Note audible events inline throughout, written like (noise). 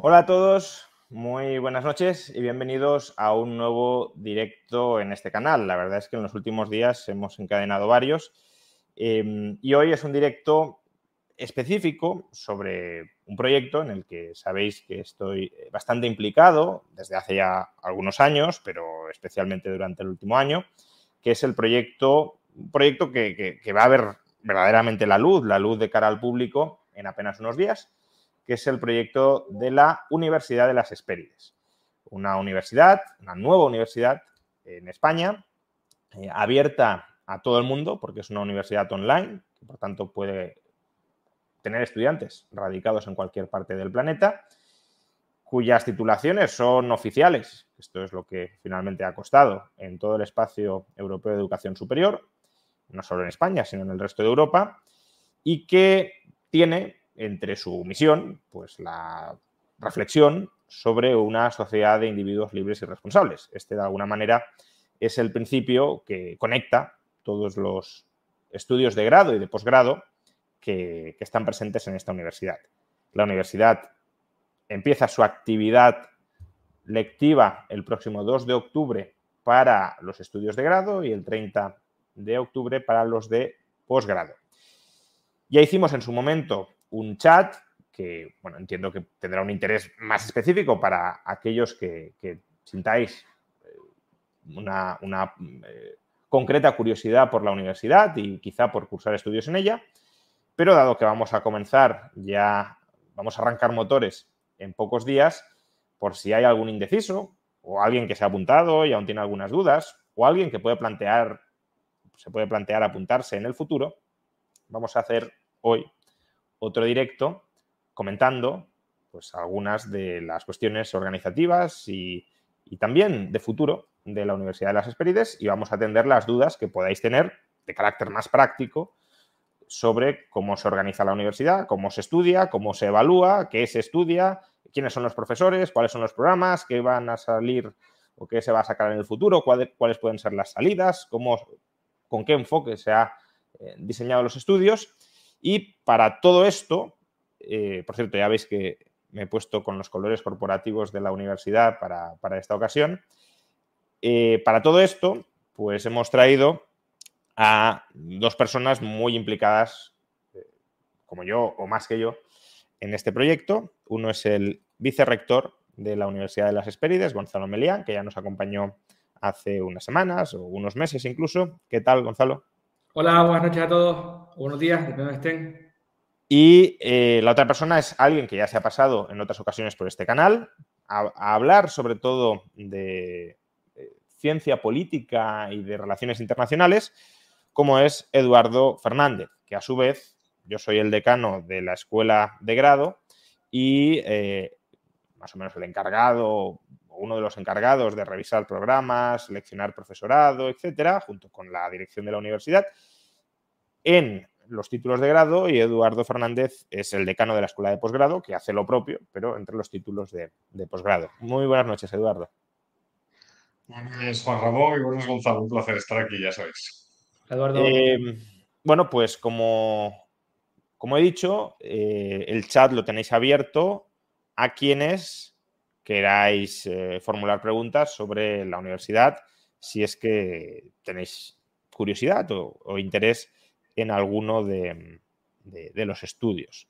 Hola a todos, muy buenas noches y bienvenidos a un nuevo directo en este canal. La verdad es que en los últimos días hemos encadenado varios eh, y hoy es un directo específico sobre un proyecto en el que sabéis que estoy bastante implicado desde hace ya algunos años, pero especialmente durante el último año, que es el proyecto, un proyecto que- que va a ver verdaderamente la luz, la luz de cara al público en apenas unos días que es el proyecto de la Universidad de las Hespérides. Una universidad, una nueva universidad en España, eh, abierta a todo el mundo, porque es una universidad online, que por tanto puede tener estudiantes radicados en cualquier parte del planeta, cuyas titulaciones son oficiales. Esto es lo que finalmente ha costado en todo el espacio europeo de educación superior, no solo en España, sino en el resto de Europa, y que tiene entre su misión, pues la reflexión sobre una sociedad de individuos libres y responsables. Este, de alguna manera, es el principio que conecta todos los estudios de grado y de posgrado que, que están presentes en esta universidad. La universidad empieza su actividad lectiva el próximo 2 de octubre para los estudios de grado y el 30 de octubre para los de posgrado. Ya hicimos en su momento un chat que, bueno, entiendo que tendrá un interés más específico para aquellos que, sintáis eh, una, una, eh, concreta curiosidad por la universidad y quizá por cursar estudios en ella, pero dado que vamos a comenzar ya, vamos a arrancar motores en pocos días, por si hay algún indeciso o alguien que se ha apuntado y aún tiene algunas dudas, o alguien que puede plantear, se puede plantear apuntarse en el futuro, vamos a hacer hoy otro directo comentando pues, algunas de las cuestiones organizativas y, también de futuro de la Universidad de las Hespérides y vamos a atender las dudas que podáis tener de carácter más práctico sobre cómo se organiza la universidad, cómo se estudia, cómo se evalúa, qué se estudia, quiénes son los profesores, cuáles son los programas, qué van a salir o qué se va a sacar en el futuro, cuáles, pueden ser las salidas, cómo, con qué enfoque se han eh, diseñado los estudios. Y para todo esto, eh, por cierto, ya veis que me he puesto con los colores corporativos de la universidad para, para esta ocasión. Eh, para todo esto, pues hemos traído a dos personas muy implicadas, eh, como yo o más que yo, en este proyecto. Uno es el vicerrector de la Universidad de las Hespérides, Gonzalo Melián, que ya nos acompañó hace unas semanas o unos meses incluso. ¿Qué tal, Gonzalo? Hola, buenas noches a todos. Buenos días, depende de estén. Y eh, la otra persona es alguien que ya se ha pasado en otras ocasiones por este canal a, hablar sobre todo de, de, ciencia política y de relaciones internacionales, como es Eduardo Fernández, que a su vez yo soy el decano de la escuela de grado y eh, más o menos el encargado, uno de los encargados de revisar programas, seleccionar profesorado, etcétera, junto con la dirección de la universidad, en los títulos de grado y Eduardo Fernández es el decano de la escuela de posgrado, que hace lo propio, pero entre los títulos de, de posgrado. Muy buenas noches, Eduardo. Buenas, Juan Ramón y buenas, Gonzalo. Un placer estar aquí, ya sabéis. Eduardo. Eh, bueno, pues como, como he dicho, eh, el chat lo tenéis abierto a quienes queráis eh, formular preguntas sobre la universidad, si es que tenéis curiosidad o, interés en alguno de, los estudios.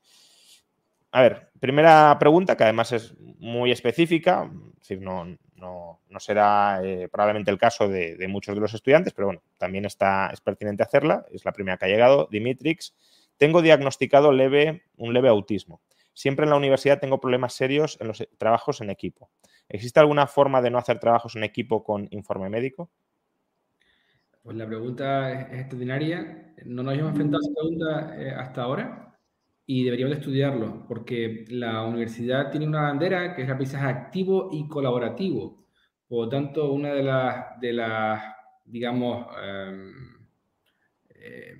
A ver, primera pregunta, que además es muy específica, es decir, no, será eh, probablemente el caso de, de, muchos de los estudiantes, pero bueno, también está, es pertinente hacerla, es la primera que ha llegado, Dimitrix. Tengo diagnosticado leve, un leve autismo. Siempre en la universidad tengo problemas serios en los trabajos en equipo. ¿Existe alguna forma de no hacer trabajos en equipo con informe médico? Pues la pregunta es, extraordinaria. No nos hemos enfrentado a esa pregunta eh, hasta ahora y deberíamos estudiarlo porque la universidad tiene una bandera que es aprendizaje activo y colaborativo. Por lo tanto, una de las, de las digamos, em, eh,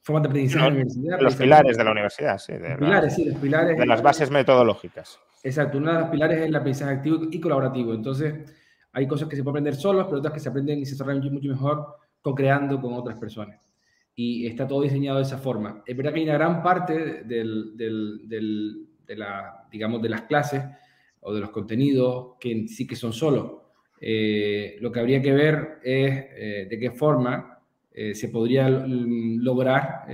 formas de aprendizaje de la universidad. Los pilares de la universidad, sí. De, pilares, sí, los pilares. De las bases metodológicas. Exacto, uno de los pilares es el aprendizaje activo y colaborativo. Entonces, hay cosas que se pueden aprender solos, pero otras que se aprenden y se desarrollan mucho mejor co-creando con otras personas. Y está todo diseñado de esa forma. Es verdad que hay una gran parte de, las clases o de los contenidos que sí que son solos. Eh, lo que habría que ver es eh, de qué forma eh, se podría lograr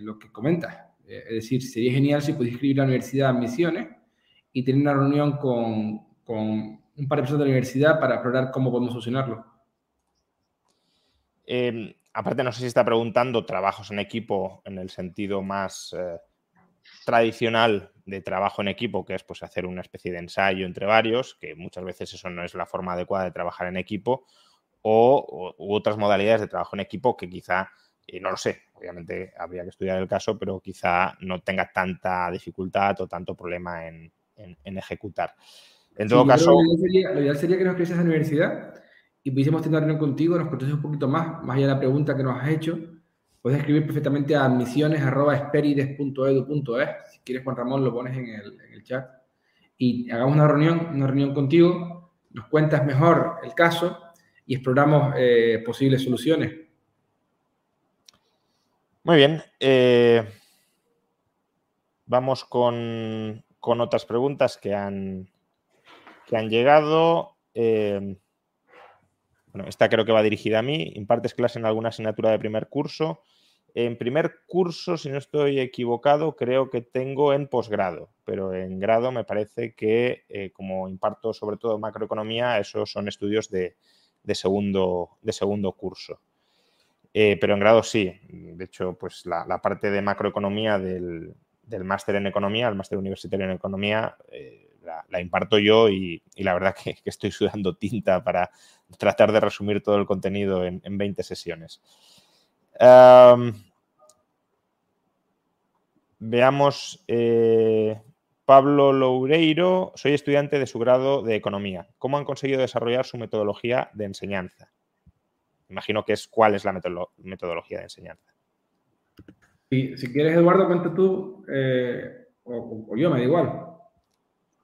lo que comentas. es decir, sería genial si pudiese escribir a la universidad Misiones y tener una reunión con un par de personas de la universidad para explorar cómo podemos solucionarlo. Em, aparte, no sé si está preguntando trabajos en equipo en el sentido más tradicional de trabajo en equipo, que es pues, hacer una especie de ensayo entre varios, que muchas veces eso no es la forma adecuada de trabajar en equipo, o, otras modalidades de trabajo en equipo que quizá, y no lo sé, obviamente habría que estudiar el caso, pero quizá no tenga tanta dificultad o tanto problema en, ejecutar. En todo caso... Lo ideal, sería, que nos escribieses a la universidad y pudiésemos tener una reunión contigo, nos contases un poquito más, más allá de la pregunta que nos has hecho. Puedes escribir perfectamente a admisiones.esperides.edu.es. Si quieres, Juan Ramón, lo pones en el, en el chat. Y hagamos una reunión, una reunión contigo, nos cuentas mejor el caso y exploramos eh, posibles soluciones. Muy bien. Eh, vamos con, otras preguntas que han, que han llegado. Eh, bueno, esta creo que va dirigida a mí. ¿Impartes clase en alguna asignatura de primer curso? En primer curso, si no estoy equivocado, creo que tengo en posgrado, pero en grado me parece que como imparto sobre todo macroeconomía, esos son estudios de, de segundo, de segundo curso. Eh, pero en grado sí. De hecho, pues la, parte de macroeconomía del, máster en economía, el máster universitario en economía, eh, la, imparto yo y, la verdad que, estoy sudando tinta para tratar de resumir todo el contenido en, 20 sesiones. veamos eh, Pablo Loureiro, soy estudiante de su grado de Economía. ¿Cómo han conseguido desarrollar su metodología de enseñanza? Imagino que es cuál es la metodología de enseñanza. Si, si quieres, Eduardo, cuenta tú eh, o, yo, me da igual.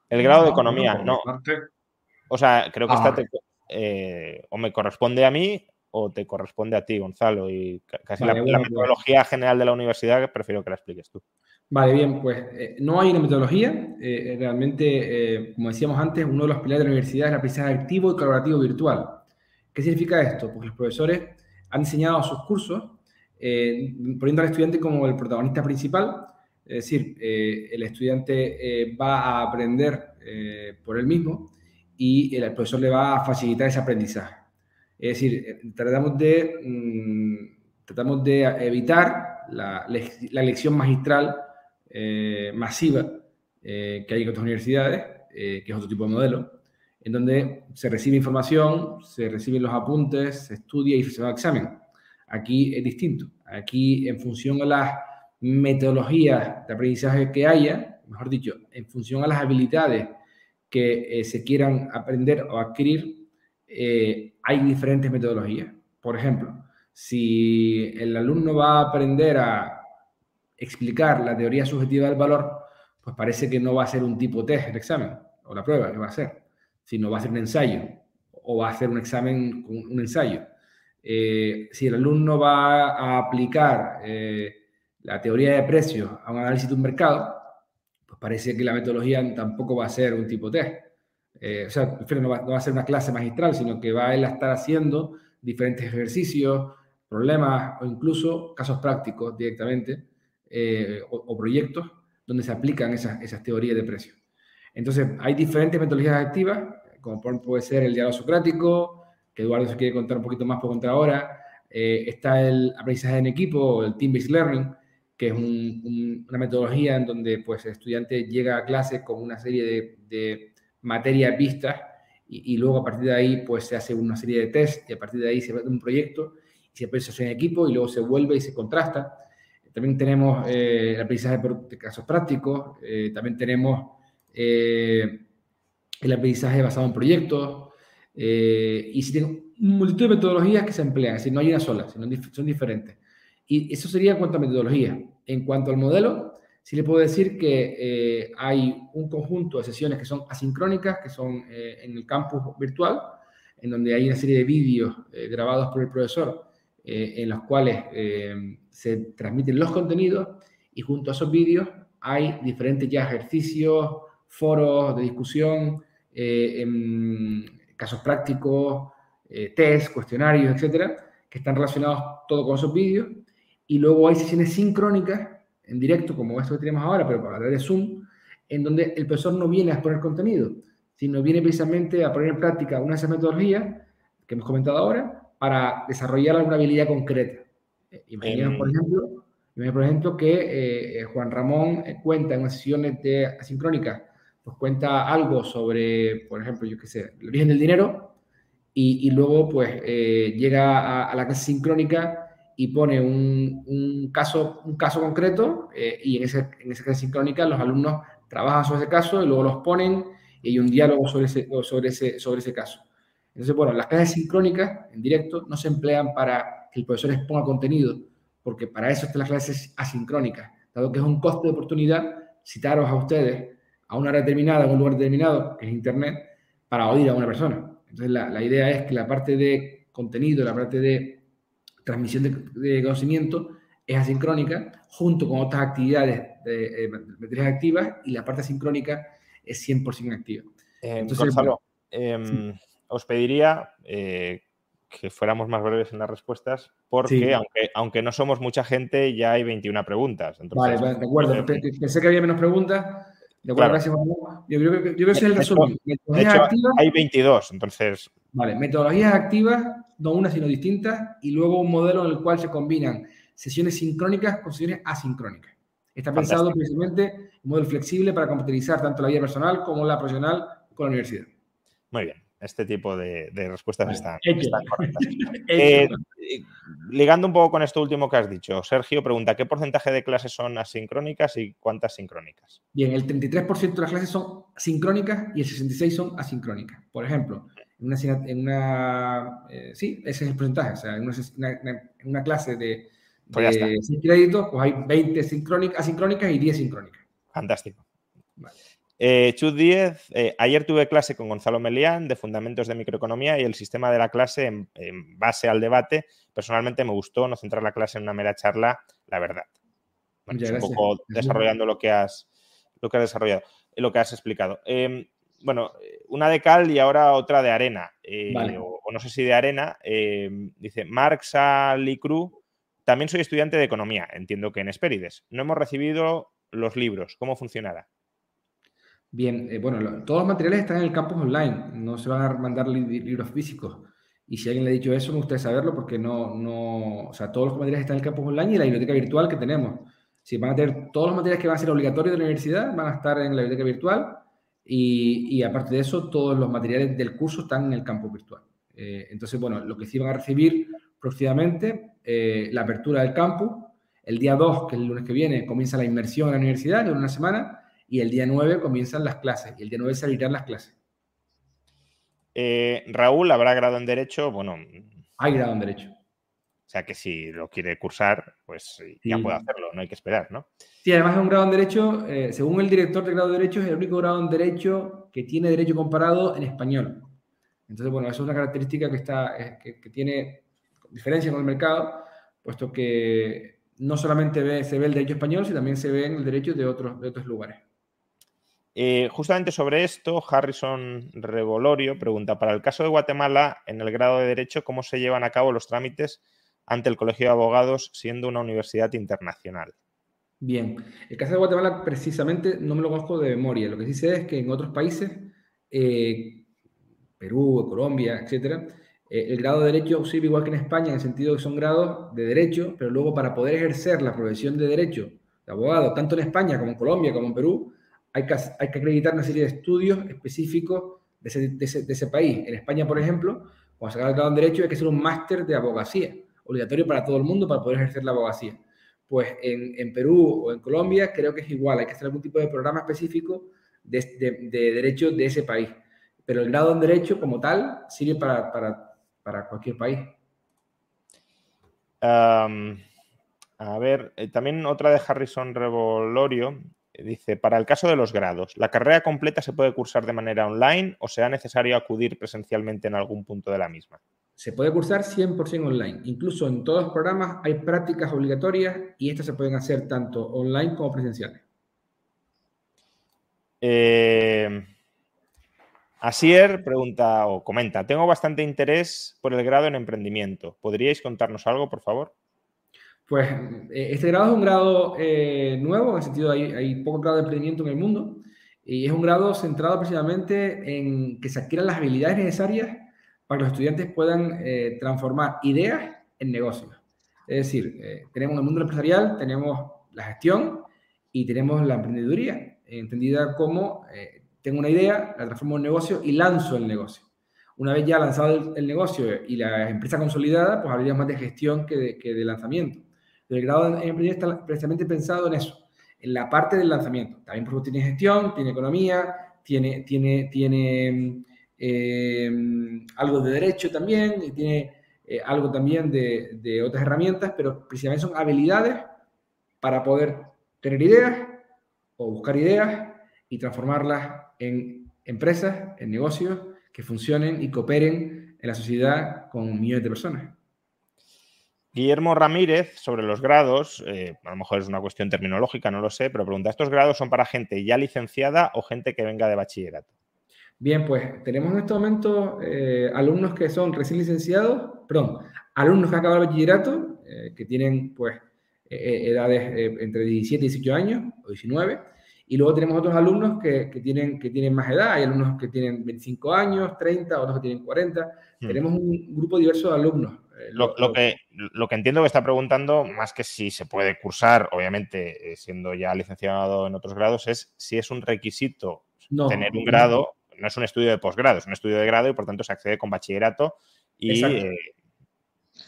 El grado de Economía, no. O sea, creo que. Ah. Eh, o me corresponde a mí o te corresponde a ti, Gonzalo. Y casi la, pues metodología general de la universidad prefiero que la expliques tú. Vale, bien, pues eh, no hay una metodología. Eh, realmente, eh, como decíamos antes, uno de los pilares de la universidad es el aprendizaje activo y colaborativo virtual. ¿Qué significa esto? Pues los profesores han diseñado sus cursos poniendo al estudiante como el protagonista principal, es decir, el estudiante va a aprender por él mismo y el profesor le va a facilitar ese aprendizaje. Es decir, tratamos de, mm, tratamos de evitar la, la lección magistral eh, masiva eh, que hay en otras universidades, eh, que es otro tipo de modelo, en donde se recibe información, se reciben los apuntes, se estudia y se va a examen. Aquí es distinto. Aquí, en función a las metodologías de aprendizaje que haya, mejor dicho, en función a las habilidades que se quieran aprender o adquirir, hay diferentes metodologías. Por ejemplo, si el alumno va a aprender a explicar la teoría subjetiva del valor, pues parece que no va a ser un tipo test el examen o la prueba que va a ser, sino va a ser un ensayo o va a ser un examen con un ensayo. Eh, si el alumno va a aplicar eh, la teoría de precios a un análisis de un mercado, pues parece que la metodología tampoco va a ser un tipo test. Eh, o sea, no va, no va, a ser una clase magistral, sino que va a él a estar haciendo diferentes ejercicios, problemas o incluso casos prácticos directamente eh, o, proyectos donde se aplican esas, esas teorías de precios. Entonces, hay diferentes metodologías activas, como puede ser el diálogo socrático, que Eduardo se quiere contar un poquito más por contar ahora. Eh, está el aprendizaje en equipo, el team-based learning, que es una metodología en donde pues, el estudiante llega a clase con una serie de, de materias vistas y, luego a partir de ahí pues, se hace una serie de test y a partir de ahí se va un proyecto y se hace en equipo y luego se vuelve y se contrasta. También tenemos eh, el aprendizaje de casos prácticos, eh, también tenemos eh, el aprendizaje basado en proyectos, y si tengo multitud de metodologías que se emplean, si no hay una sola, sino son diferentes. Y eso sería en cuanto a metodología. En cuanto al modelo, sí le puedo decir que hay un conjunto de sesiones que son asincrónicas, que son en el campus virtual, en donde hay una serie de vídeos grabados por el profesor, en los cuales se transmiten los contenidos y junto a esos vídeos hay diferentes ya ejercicios, foros de discusión, eh, casos prácticos, eh, test, cuestionarios, etcétera, que están relacionados todo con esos vídeos. Y luego hay sesiones sincrónicas en directo, como esto que tenemos ahora, pero para través de Zoom, en donde el profesor no viene a exponer contenido, sino viene precisamente a poner en práctica una de esas metodologías que hemos comentado ahora para desarrollar alguna habilidad concreta. Imaginemos, por ejemplo, por ejemplo que eh, Juan Ramón eh, cuenta en unas sesiones de asincrónicas, pues cuenta algo sobre, por ejemplo, yo qué sé, el origen del dinero, y, luego pues eh, llega a, la clase sincrónica y pone un, caso, un caso concreto, y en, ese, en esa clase sincrónica los alumnos trabajan sobre ese caso y luego los ponen y hay un diálogo sobre ese, sobre ese, sobre ese caso. Entonces, bueno, las clases sincrónicas en directo no se emplean para que el profesor exponga contenido, porque para eso están las clases asincrónicas, dado que es un coste de oportunidad citaros a ustedes a una hora determinada, en un lugar determinado, que es Internet, para oír a una persona. Entonces, la, idea es que la parte de contenido, la parte de transmisión de, conocimiento es asincrónica, junto con otras actividades de, eh, activas, y la parte asincrónica es 100% activa. Eh, Entonces, Gonzalo, em, os pediría eh, que fuéramos más breves en las respuestas, porque aunque, aunque no somos mucha gente, ya hay 21 preguntas. vale, de acuerdo. Eh, pensé que había menos preguntas. De acuerdo, gracias. Yo creo, que, yo creo que es el resumen. De hecho, hay 22, entonces. Vale, metodologías activas, no una, sino distintas, y luego un modelo en el cual se combinan sesiones sincrónicas con sesiones asincrónicas. Está pensado precisamente un modelo flexible para compatibilizar tanto la vida personal como la profesional con la universidad. Muy bien este tipo de, respuestas están, correctas. (laughs) Eh, ligando un poco con esto último que has dicho, Sergio pregunta, ¿qué porcentaje de clases son asincrónicas y cuántas sincrónicas? Bien, el 33% de las clases son sincrónicas y el 66% son asincrónicas. Por ejemplo, en una, en una eh, sí, ese es el porcentaje, o sea, en una, clase de, pues de créditos, pues hay 20 sincrónicas, asincrónicas y 10 sincrónicas. Fantástico. Vale. Eh, Chut 10, eh, ayer tuve clase con Gonzalo Melián de Fundamentos de Microeconomía y el sistema de la clase en, base al debate. Personalmente me gustó no centrar la clase en una mera charla, la verdad. un poco desarrollando lo que has, lo que has desarrollado, lo que has explicado. Em, bueno, una de cal y ahora otra de arena, eh, o, no sé si de arena. Em, dice Marx Alicru, también soy estudiante de economía, entiendo que en Espérides. No hemos recibido los libros, ¿cómo funcionará? Bien, eh, bueno, todos los materiales están en el campus online, no se van a mandar libros físicos. Y si alguien le ha dicho eso, me gustaría saberlo porque no, no, o sea, todos los materiales están en el campus online y la biblioteca virtual que tenemos. Si van a tener todos los materiales que van a ser obligatorios de la universidad, van a estar en la biblioteca virtual y, aparte de eso, todos los materiales del curso están en el campus virtual. Eh, entonces, bueno, lo que sí van a recibir próximamente, eh, la apertura del campus. El día 2, que es el lunes que viene, comienza la inmersión en la universidad, de una semana y el día 9 comienzan las clases y el día 9 salirán las clases. Eh, Raúl, ¿habrá grado en Derecho? Bueno. Hay grado en Derecho. O sea que si lo quiere cursar, pues ya puede hacerlo, no hay que esperar, ¿no? Sí, además es un grado en Derecho, eh, según el director de grado de Derecho, es el único grado en Derecho que tiene Derecho comparado en español. Entonces, bueno, eso es una característica que, está, eh, que, tiene diferencia con el mercado, puesto que no solamente se ve el derecho español, sino también se ve en el derecho de otros, de otros lugares. Eh, justamente sobre esto, Harrison Revolorio pregunta, para el caso de Guatemala, en el grado de Derecho, ¿cómo se llevan a cabo los trámites ante el Colegio de Abogados siendo una universidad internacional? Bien, el caso de Guatemala precisamente no me lo conozco de memoria. Lo que sí sé es que en otros países, eh, Perú, Colombia, etcétera, eh, el grado de derecho sirve igual que en España, en el sentido que son grados de derecho, pero luego para poder ejercer la profesión de derecho de abogado, tanto en España como en Colombia como en Perú, hay que, hay que acreditar una serie de estudios específicos de ese, de ese, país. En España, por ejemplo, cuando se acaba el grado en Derecho hay que hacer un máster de abogacía, obligatorio para todo el mundo para poder ejercer la abogacía. Pues en, en, Perú o en Colombia creo que es igual, hay que hacer algún tipo de programa específico de, de, de derecho de ese país. Pero el grado en Derecho como tal sirve para, para, para cualquier país. A ver, eh, también otra de Harrison Revolorio Dice, para el caso de los grados, ¿la carrera completa se puede cursar de manera online o será necesario acudir presencialmente en algún punto de la misma? Se puede cursar 100% online. Incluso en todos los programas hay prácticas obligatorias y estas se pueden hacer tanto online como presenciales. Eh, Asier pregunta o comenta, tengo bastante interés por el grado en emprendimiento. ¿Podríais contarnos algo, por favor? Pues eh, este grado es un grado eh, nuevo, en el sentido hay, hay poco grado de emprendimiento en el mundo, y es un grado centrado precisamente en que se adquieran las habilidades necesarias para que los estudiantes puedan eh, transformar ideas en negocios. Es decir, tenemos el mundo empresarial, tenemos la gestión y tenemos la emprendeduría, entendida como tengo una idea, la transformo en negocio y lanzo el negocio. Una vez ya lanzado el, negocio y la empresa consolidada, pues habría más de gestión que de lanzamiento. El grado en emprendimiento está precisamente pensado en eso, en la parte del lanzamiento. También porque tiene gestión, tiene economía, tiene, tiene, tiene em, algo de derecho también, y tiene eh, algo también de, de, otras herramientas, pero precisamente son habilidades para poder tener ideas o buscar ideas y transformarlas en empresas, en negocios que funcionen y cooperen en la sociedad con millones de personas. Guillermo Ramírez, sobre los grados, eh, a lo mejor es una cuestión terminológica, no lo sé, pero pregunta, ¿estos grados son para gente ya licenciada o gente que venga de bachillerato? Bien, pues tenemos en este momento eh, alumnos que son recién licenciados, perdón, alumnos que han acabado el bachillerato, eh, que tienen pues edades entre 17 y 18 años o 19, y luego tenemos otros alumnos que, que, tienen, que tienen más edad, hay alumnos que tienen 25 años, 30, otros que tienen 40, hmm. tenemos un grupo diverso de alumnos. Eh, lo, que, lo que entiendo que está preguntando, más que si se puede cursar, obviamente eh, siendo ya licenciado en otros grados, es si es un requisito tener un grado, no es un estudio de posgrado, es un estudio de grado y por tanto se accede con bachillerato y... Eh,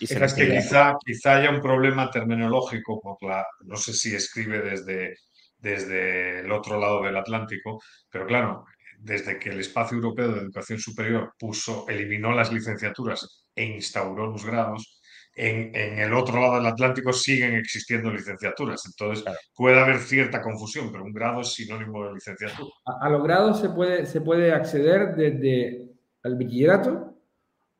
y es que quizá, quizá haya un problema terminológico, por la, no sé si escribe desde, desde el otro lado del Atlántico, pero claro, desde que el espacio europeo de educación superior puso, eliminó las licenciaturas e instauró los grados, en, el otro lado del Atlántico siguen existiendo licenciaturas. Entonces puede haber cierta confusión, pero un grado es sinónimo de licenciatura. A, los grados se puede, se puede acceder desde el bachillerato,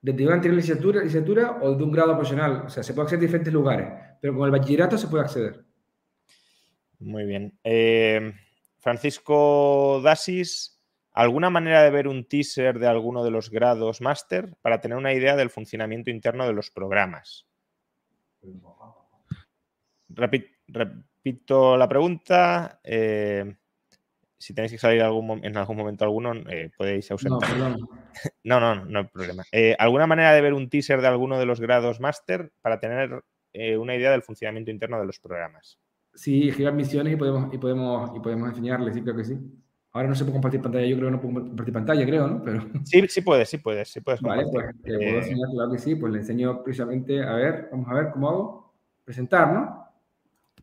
desde una anterior licenciatura, licenciatura o de un grado profesional. O sea, se puede acceder a diferentes lugares, pero con el bachillerato se puede acceder. Muy bien. Eh, Francisco Dasis ¿Alguna manera de ver un teaser de alguno de los grados máster para tener una idea del funcionamiento interno de los programas? Repito, la pregunta. Eh, si tenéis que salir en algún momento alguno, eh, podéis ausentar. (laughs) No, no, no, hay problema. Eh, ¿Alguna manera de ver un teaser de alguno de los grados máster para tener una idea del funcionamiento interno de los programas? Sí, girar misiones y podemos, y podemos, y podemos enseñarles, sí, creo que sí. Ahora no se puede compartir pantalla, yo creo que no puedo compartir pantalla, creo, ¿no? Pero... (laughs) Sí, sí puedes, sí puedes, sí puedes. Vale, pues puedo eh, enseñar, claro que sí, pues le enseño precisamente, a ver, vamos a ver cómo hago. Presentar, ¿no?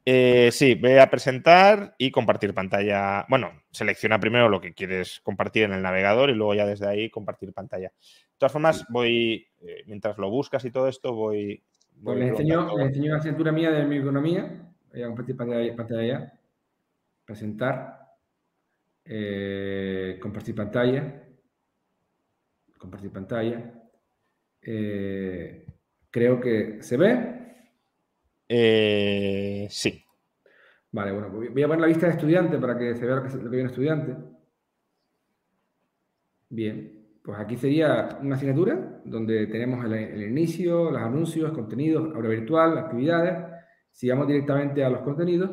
Eh, sí, ve a presentar y compartir pantalla. Bueno, selecciona primero lo que quieres compartir en el navegador y luego ya desde ahí compartir pantalla. De todas formas, voy, eh, mientras lo buscas y todo esto, voy... pues les enseño, les enseño la asignatura mía de mi economía. Voy a compartir pantalla, pantalla ya. Presentar. Eh, compartir pantalla. Compartir pantalla. Eh, creo que se ve. Eh, sí. Vale, bueno, voy a poner la vista de estudiante para que se vea lo que, viene estudiante. Bien, pues aquí sería una asignatura donde tenemos el, inicio, los anuncios, contenidos, aula virtual, actividades. Si vamos directamente a los contenidos,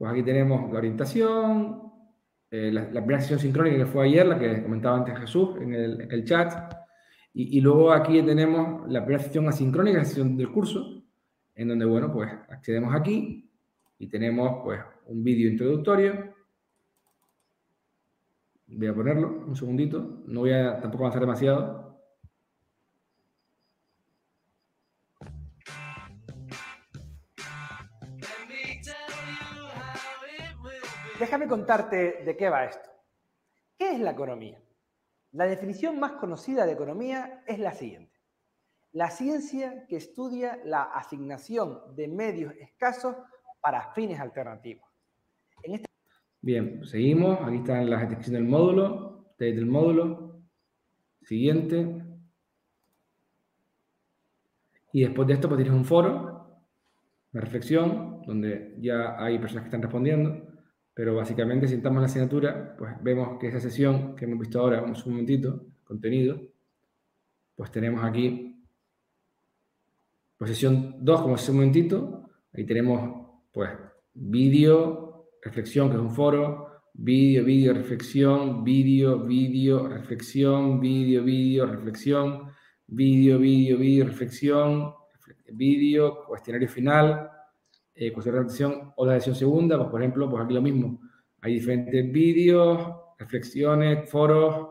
pues aquí tenemos la orientación, eh, la, primera sesión sincrónica que fue ayer, la que comentaba antes Jesús en el, chat, y, luego aquí tenemos la primera sesión asincrónica, la sesión del curso, en donde, bueno, pues accedemos aquí y tenemos pues un vídeo introductorio, Voy a ponerlo un segundito. No voy a tampoco avanzar demasiado. Déjame contarte de qué va esto. ¿Qué es la economía? La definición más conocida de economía es la siguiente. La ciencia que estudia la asignación de medios escasos para fines alternativos. Este Bien, seguimos. Aquí están las descripciones del módulo, del módulo. Siguiente. Y después de esto, pues tienes un foro, una reflexión, donde ya hay personas que están respondiendo. Pero básicamente, si entramos en la asignatura, pues vemos que esa sesión que hemos visto ahora, vamos un momentito, contenido, pues tenemos aquí, pues sesión 2, como hace un momentito, ahí tenemos, pues, vídeo, reflexión, que es un foro, vídeo, vídeo, reflexión, vídeo, vídeo, reflexión, vídeo, vídeo, reflexión, vídeo, vídeo, vídeo, reflexión, vídeo, cuestionario final, eh, cuestionario de reflexión o la lección segunda, pues por ejemplo, pues aquí lo mismo, hay diferentes vídeos, reflexiones, foros,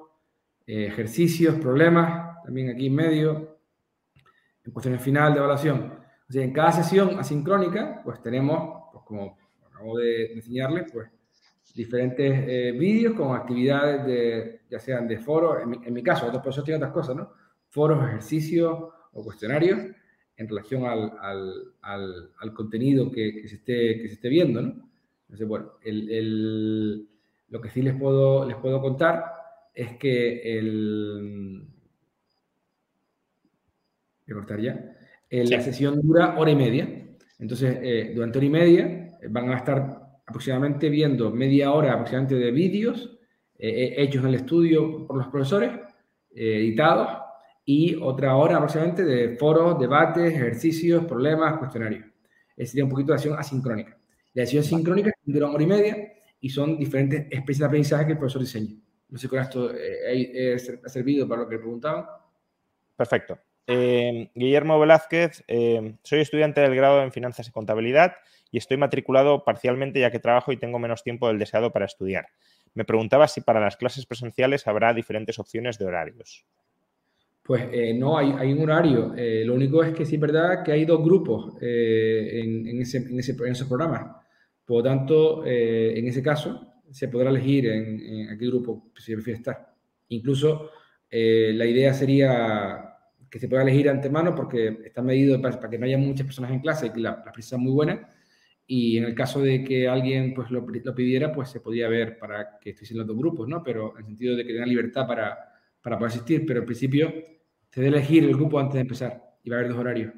eh, ejercicios, problemas, también aquí en medio, en cuestiones final de evaluación. O sea, en cada sesión asincrónica, pues tenemos, pues como acabo de enseñarles, pues diferentes eh, vídeos con actividades de, ya sean de foros, en mi, caso, otros profesores tienen otras cosas, ¿no? Foros, ejercicios o cuestionarios en relación al, al, al, contenido que, que, se esté, que se esté viendo, ¿no? Entonces, bueno, el, el, lo que sí les puedo, les puedo contar es que el... Voy a cortar ya. La sesión dura hora y media. Entonces, eh, durante hora y media van a estar aproximadamente viendo media hora aproximadamente de vídeos eh, eh, hechos en el estudio por los profesores, eh, editados, y otra hora aproximadamente de foros, debates, ejercicios, problemas, cuestionarios. Esa sería un poquito de acción asincrónica. La acción sincrónica dura una hora y media y son diferentes especies de aprendizaje que el profesor diseña. No sé si con esto ha servido para lo que preguntaban. Perfecto. Guillermo Velázquez, soy estudiante del grado en Finanzas y Contabilidad y estoy matriculado parcialmente ya que trabajo y tengo menos tiempo del deseado para estudiar. Me preguntaba si para las clases presenciales habrá diferentes opciones de horarios. Pues eh, no, hay, un horario. Eh, lo único es que sí es verdad que hay dos grupos eh, en, ese, en, ese, en, esos programas. Por lo tanto, en ese caso, se podrá elegir en, qué grupo se prefiere estar. Incluso la idea sería que se pueda elegir antemano porque está medido para, que no haya muchas personas en clase y que la, la sea muy buena y en el caso de que alguien pues, lo, pidiera, pues se podía ver para que estuviesen los dos grupos, ¿no? Pero en el sentido de que tenga libertad para, para poder asistir, pero al principio se debe elegir el grupo antes de empezar y va a haber dos horarios.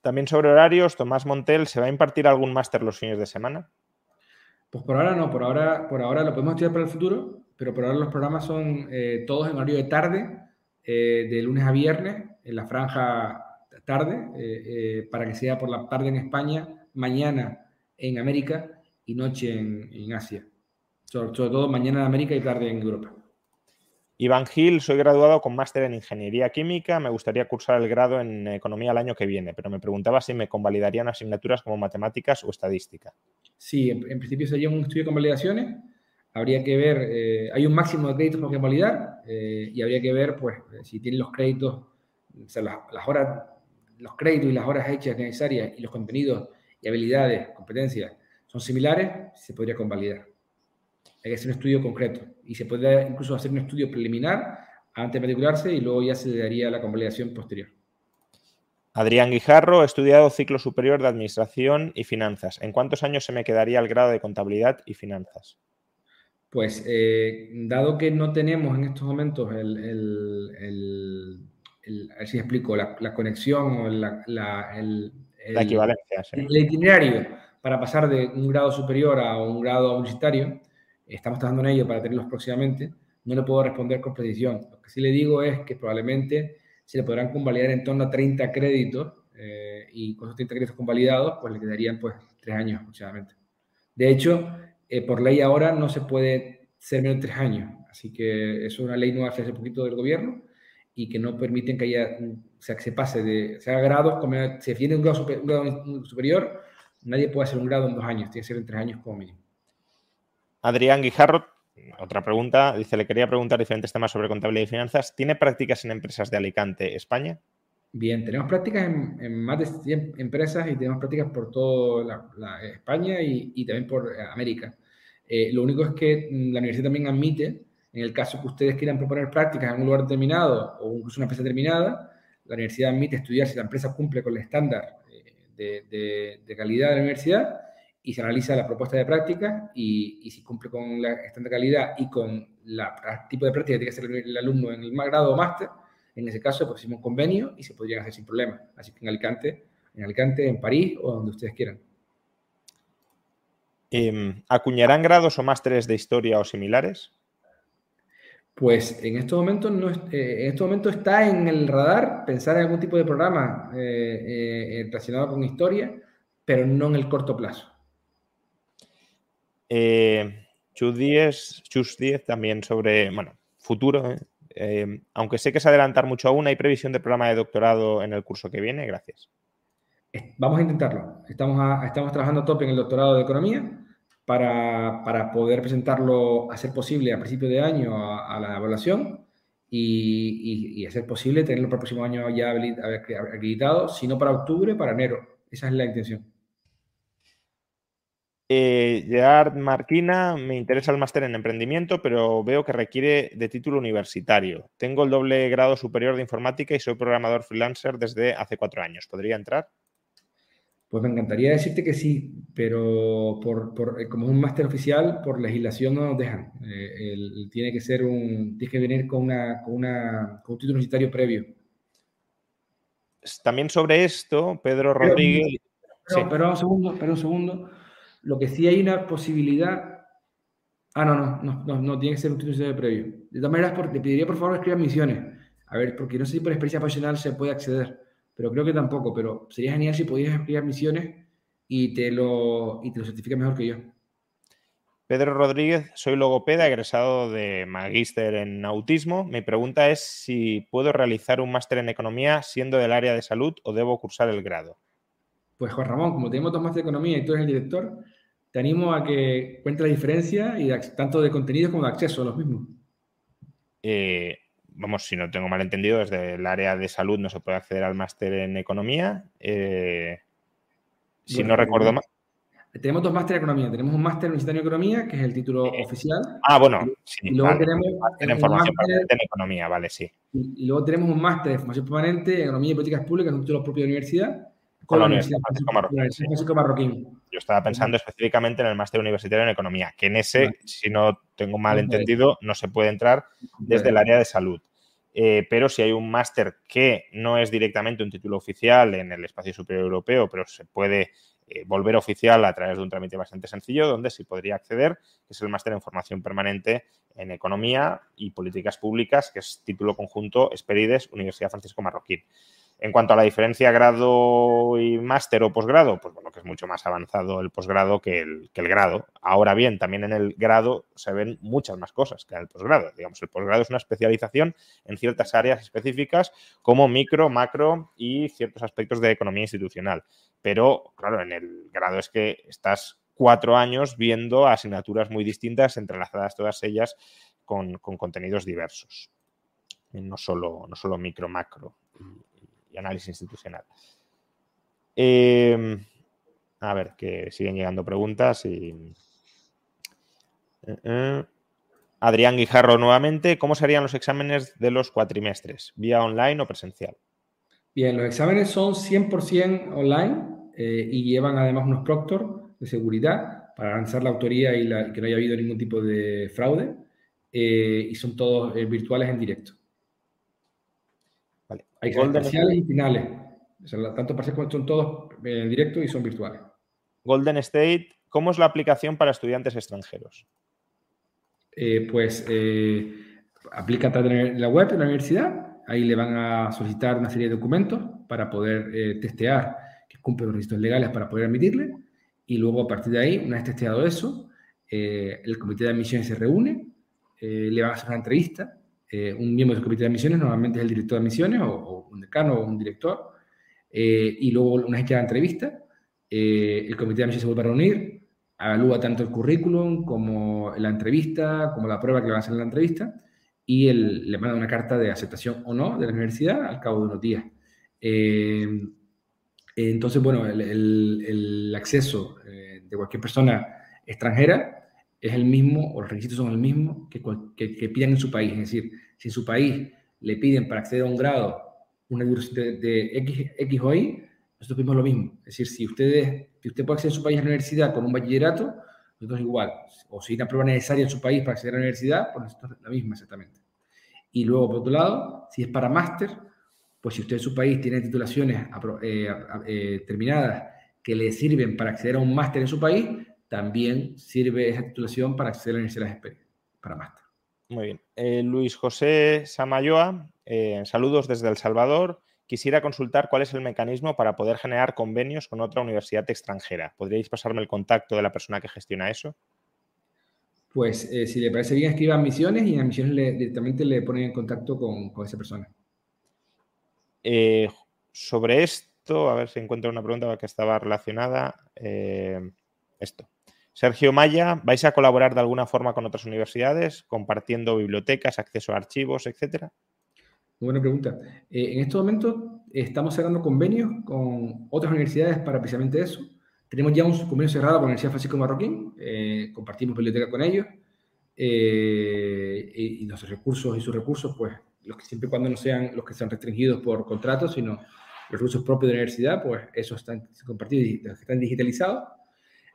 También sobre horarios, Tomás Montel, ¿se va a impartir algún máster los fines de semana? Pues por ahora no, por ahora, por ahora lo podemos estudiar para el futuro, pero por ahora los programas son eh, todos en horario de tarde, eh, de lunes a viernes, en la franja tarde, eh, para que sea por la tarde en España mañana en América y noche en, Asia. Sobre, todo mañana en América y tarde en Europa. Iván Gil, soy graduado con máster en Ingeniería Química. Me gustaría cursar el grado en Economía el año que viene, pero me preguntaba si me convalidarían asignaturas como matemáticas o estadística. Sí, en, principio sería un estudio con validaciones. Habría que ver, eh, hay un máximo de créditos que validar eh, y habría que ver pues, si tienen los créditos, o sea, las, las horas, los créditos y las horas hechas necesarias y los contenidos y habilidades, competencias son similares, se podría convalidar. Hay que hacer un estudio concreto y se puede incluso hacer un estudio preliminar antes de matricularse y luego ya se daría la convalidación posterior. Adrián Guijarro, estudiado ciclo superior de Administración y Finanzas. ¿En cuántos años se me quedaría el grado de Contabilidad y Finanzas? Pues, eh, dado que no tenemos en estos momentos el, el, a ver si explico, la, conexión o la, el, la equivalencia. El itinerario para pasar de un grado superior a un grado universitario, estamos trabajando en ello para tenerlos próximamente, no le puedo responder con precisión. Lo que sí le digo es que probablemente se le podrán convalidar en torno a 30 créditos eh, y con esos 30 créditos convalidados, pues le quedarían pues tres años aproximadamente. De hecho, eh, por ley ahora no se puede ser menos de tres años, así que es una ley nueva hace poquito del gobierno y que no permiten que haya, o sea, que se pase de, se haga grados, se defiende un grado, un grado superior, nadie puede hacer un grado en dos años, tiene que ser en tres años como mínimo. Adrián Guijarro, otra pregunta, dice, le quería preguntar diferentes temas sobre contabilidad y finanzas. ¿Tiene prácticas en empresas de Alicante, España? Bien, tenemos prácticas en, más de 100 empresas y tenemos prácticas por toda la, España y, también por América. Eh, lo único es que mm, la universidad también admite, en el caso que ustedes quieran proponer prácticas en un lugar determinado o incluso una empresa determinada, la universidad admite estudiar si la empresa cumple con el estándar eh, de calidad de la universidad y se analiza la propuesta de práctica y, si cumple con la estándar de calidad y con el tipo de práctica que tiene que hacer el, alumno en el grado o máster, en ese caso pues hicimos un convenio y se podrían hacer sin problema. Así que en Alicante, en Alicante, en París o donde ustedes quieran. Em, ¿Acuñarán grados o másteres de historia o similares? Pues en estos momentos no eh, en este momento está en el radar pensar en algún tipo de programa eh, eh, relacionado con historia, pero no en el corto plazo. Eh, Chus 10, Chus 10 también sobre, bueno, futuro. ¿eh? Eh, aunque sé que es adelantar mucho aún, ¿hay previsión de programa de doctorado en el curso que viene? Gracias. Vamos a intentarlo. Estamos, estamos trabajando a tope en el doctorado de Economía para, poder presentarlo, a ser posible, a principio de año a, la evaluación y, y, a ser posible tenerlo para el próximo año ya acreditado, si no para octubre, para enero. Esa es la intención. Eh, Gerard Marquina, me interesa el máster en emprendimiento, pero veo que requiere de título universitario. Tengo el doble grado superior de informática y soy programador freelancer desde hace cuatro años. ¿Podría entrar? Pues me encantaría decirte que sí, pero por, eh, como es un máster oficial, por legislación no nos dejan. Eh, tiene que ser un, tiene que venir con, una, con, una, con un título universitario previo. También sobre esto, Pedro Rodríguez. Pero, pero un segundo, pero un segundo. Lo que sí hay una posibilidad. Ah, no, no, no, no, no tiene que ser un título de previo. De todas maneras, por, le pediría por favor que escriban misiones. A ver, porque no sé si por experiencia profesional se puede acceder, pero creo que tampoco. Pero sería genial si pudieras escribir misiones y te lo, y te lo certificas mejor que yo. Pedro Rodríguez, soy logopeda, egresado de magíster en autismo. Mi pregunta es si puedo realizar un máster en economía siendo del área de salud o debo cursar el grado. Pues Juan Ramón, como tenemos dos máster de economía y tú eres el director, te animo a que cuente la diferencia y tanto de contenido como de acceso a los mismos. Eh, vamos, si no tengo mal entendido, desde el área de salud no se puede acceder al máster en economía. Eh, si no recuerdo mal. Tenemos dos másteres de economía. Tenemos un máster universitario en economía, que es el título eh, oficial. Ah, bueno, sí. Y luego tenemos en formación permanente en economía, vale, sí. Y, luego tenemos un máster de formación permanente en economía y políticas públicas, un título propio de la universidad, con, la Universidad Francisco Marroquín. Yo estaba pensando específicamente en el máster universitario en economía, que en ese, si no tengo mal entendido, no se puede entrar desde el área de salud. Eh, pero si hay un máster que no es directamente un título oficial en el espacio superior europeo, pero se puede eh, volver oficial a través de un trámite bastante sencillo, donde sí podría acceder, que es el máster en formación permanente en economía y políticas públicas, que es título conjunto Esperides, Universidad Francisco Marroquín. En cuanto a la diferencia grado y máster o posgrado, pues bueno, que es mucho más avanzado el posgrado que el, grado. Ahora bien, también en el grado se ven muchas más cosas que en el posgrado. Digamos, el posgrado es una especialización en ciertas áreas específicas como micro, macro y ciertos aspectos de economía institucional. Pero, claro, en el grado es que estás cuatro años viendo asignaturas muy distintas, entrelazadas todas ellas con, contenidos diversos. No solo, no solo micro, macro y análisis institucional. Em, a ver, que siguen llegando preguntas y... Eh, eh. Adrián Guijarro nuevamente, ¿cómo serían los exámenes de los cuatrimestres? ¿Vía online o presencial? Bien, los exámenes son 100% online eh, y llevan además unos proctor de seguridad para lanzar la autoría y, que no haya habido ningún tipo de fraude y son todos virtuales en directo. Hay parciales y finales. tanto parciales como son todos en directo y son virtuales. Golden State, ¿cómo es la aplicación para estudiantes extranjeros? pues aplica a través de la web de la universidad. Ahí le van a solicitar una serie de documentos para poder testear que cumple los requisitos legales para poder admitirle. Y luego, a partir de ahí, una vez testeado eso, el comité de admisiones se reúne, le van a hacer una entrevista. Un miembro del comité de admisiones normalmente es el director de admisiones o, un decano o un director. y luego, una que la entrevista, el comité de admisiones se vuelve a reunir, evalúa tanto el currículum como la entrevista, como la prueba que le va a hacer en la entrevista, y él, le manda una carta de aceptación o no de la universidad al cabo de unos días. Eh, entonces, bueno, el, acceso eh, de cualquier persona extranjera es el mismo, o los requisitos son el mismo que, que, pidan en su país. Es decir, si en su país le piden para acceder a un grado una de, de X, X o Y, nosotros pedimos lo mismo. Es decir, si ustedes si usted puede acceder a su país a la universidad con un bachillerato, nosotros igual. O si hay una prueba necesaria en su país para acceder a la universidad, pues nosotros la misma exactamente. Y luego, por otro lado, si es para máster, pues si usted en su país tiene titulaciones eh, eh, terminadas que le sirven para acceder a un máster en su país, también sirve esa titulación para acceder a la universidad para máster. Muy bien. Eh, Luis José Samayoa, saludos desde El Salvador quisiera consultar cuál es el mecanismo para poder generar convenios con otra universidad extranjera. ¿Podríais pasarme el contacto de la persona que gestiona eso? Pues eh, si le parece bien, escriba misiones y en misiones directamente le ponen en contacto con, esa persona. Eh, sobre esto, a ver si encuentro una pregunta que estaba relacionada. Eh, esto. Sergio Maya, ¿vais a colaborar de alguna forma con otras universidades, compartiendo bibliotecas, acceso a archivos, etcétera? buena pregunta. Eh, en estos momentos estamos cerrando convenios con otras universidades para precisamente eso. Tenemos ya un convenio cerrado con la Universidad Francisco Marroquín, eh, compartimos biblioteca con ellos eh, y, nuestros recursos y sus recursos, pues los que siempre y cuando no sean los que sean restringidos por contratos, sino los recursos propios de la universidad, pues esos están compartidos y están digitalizados.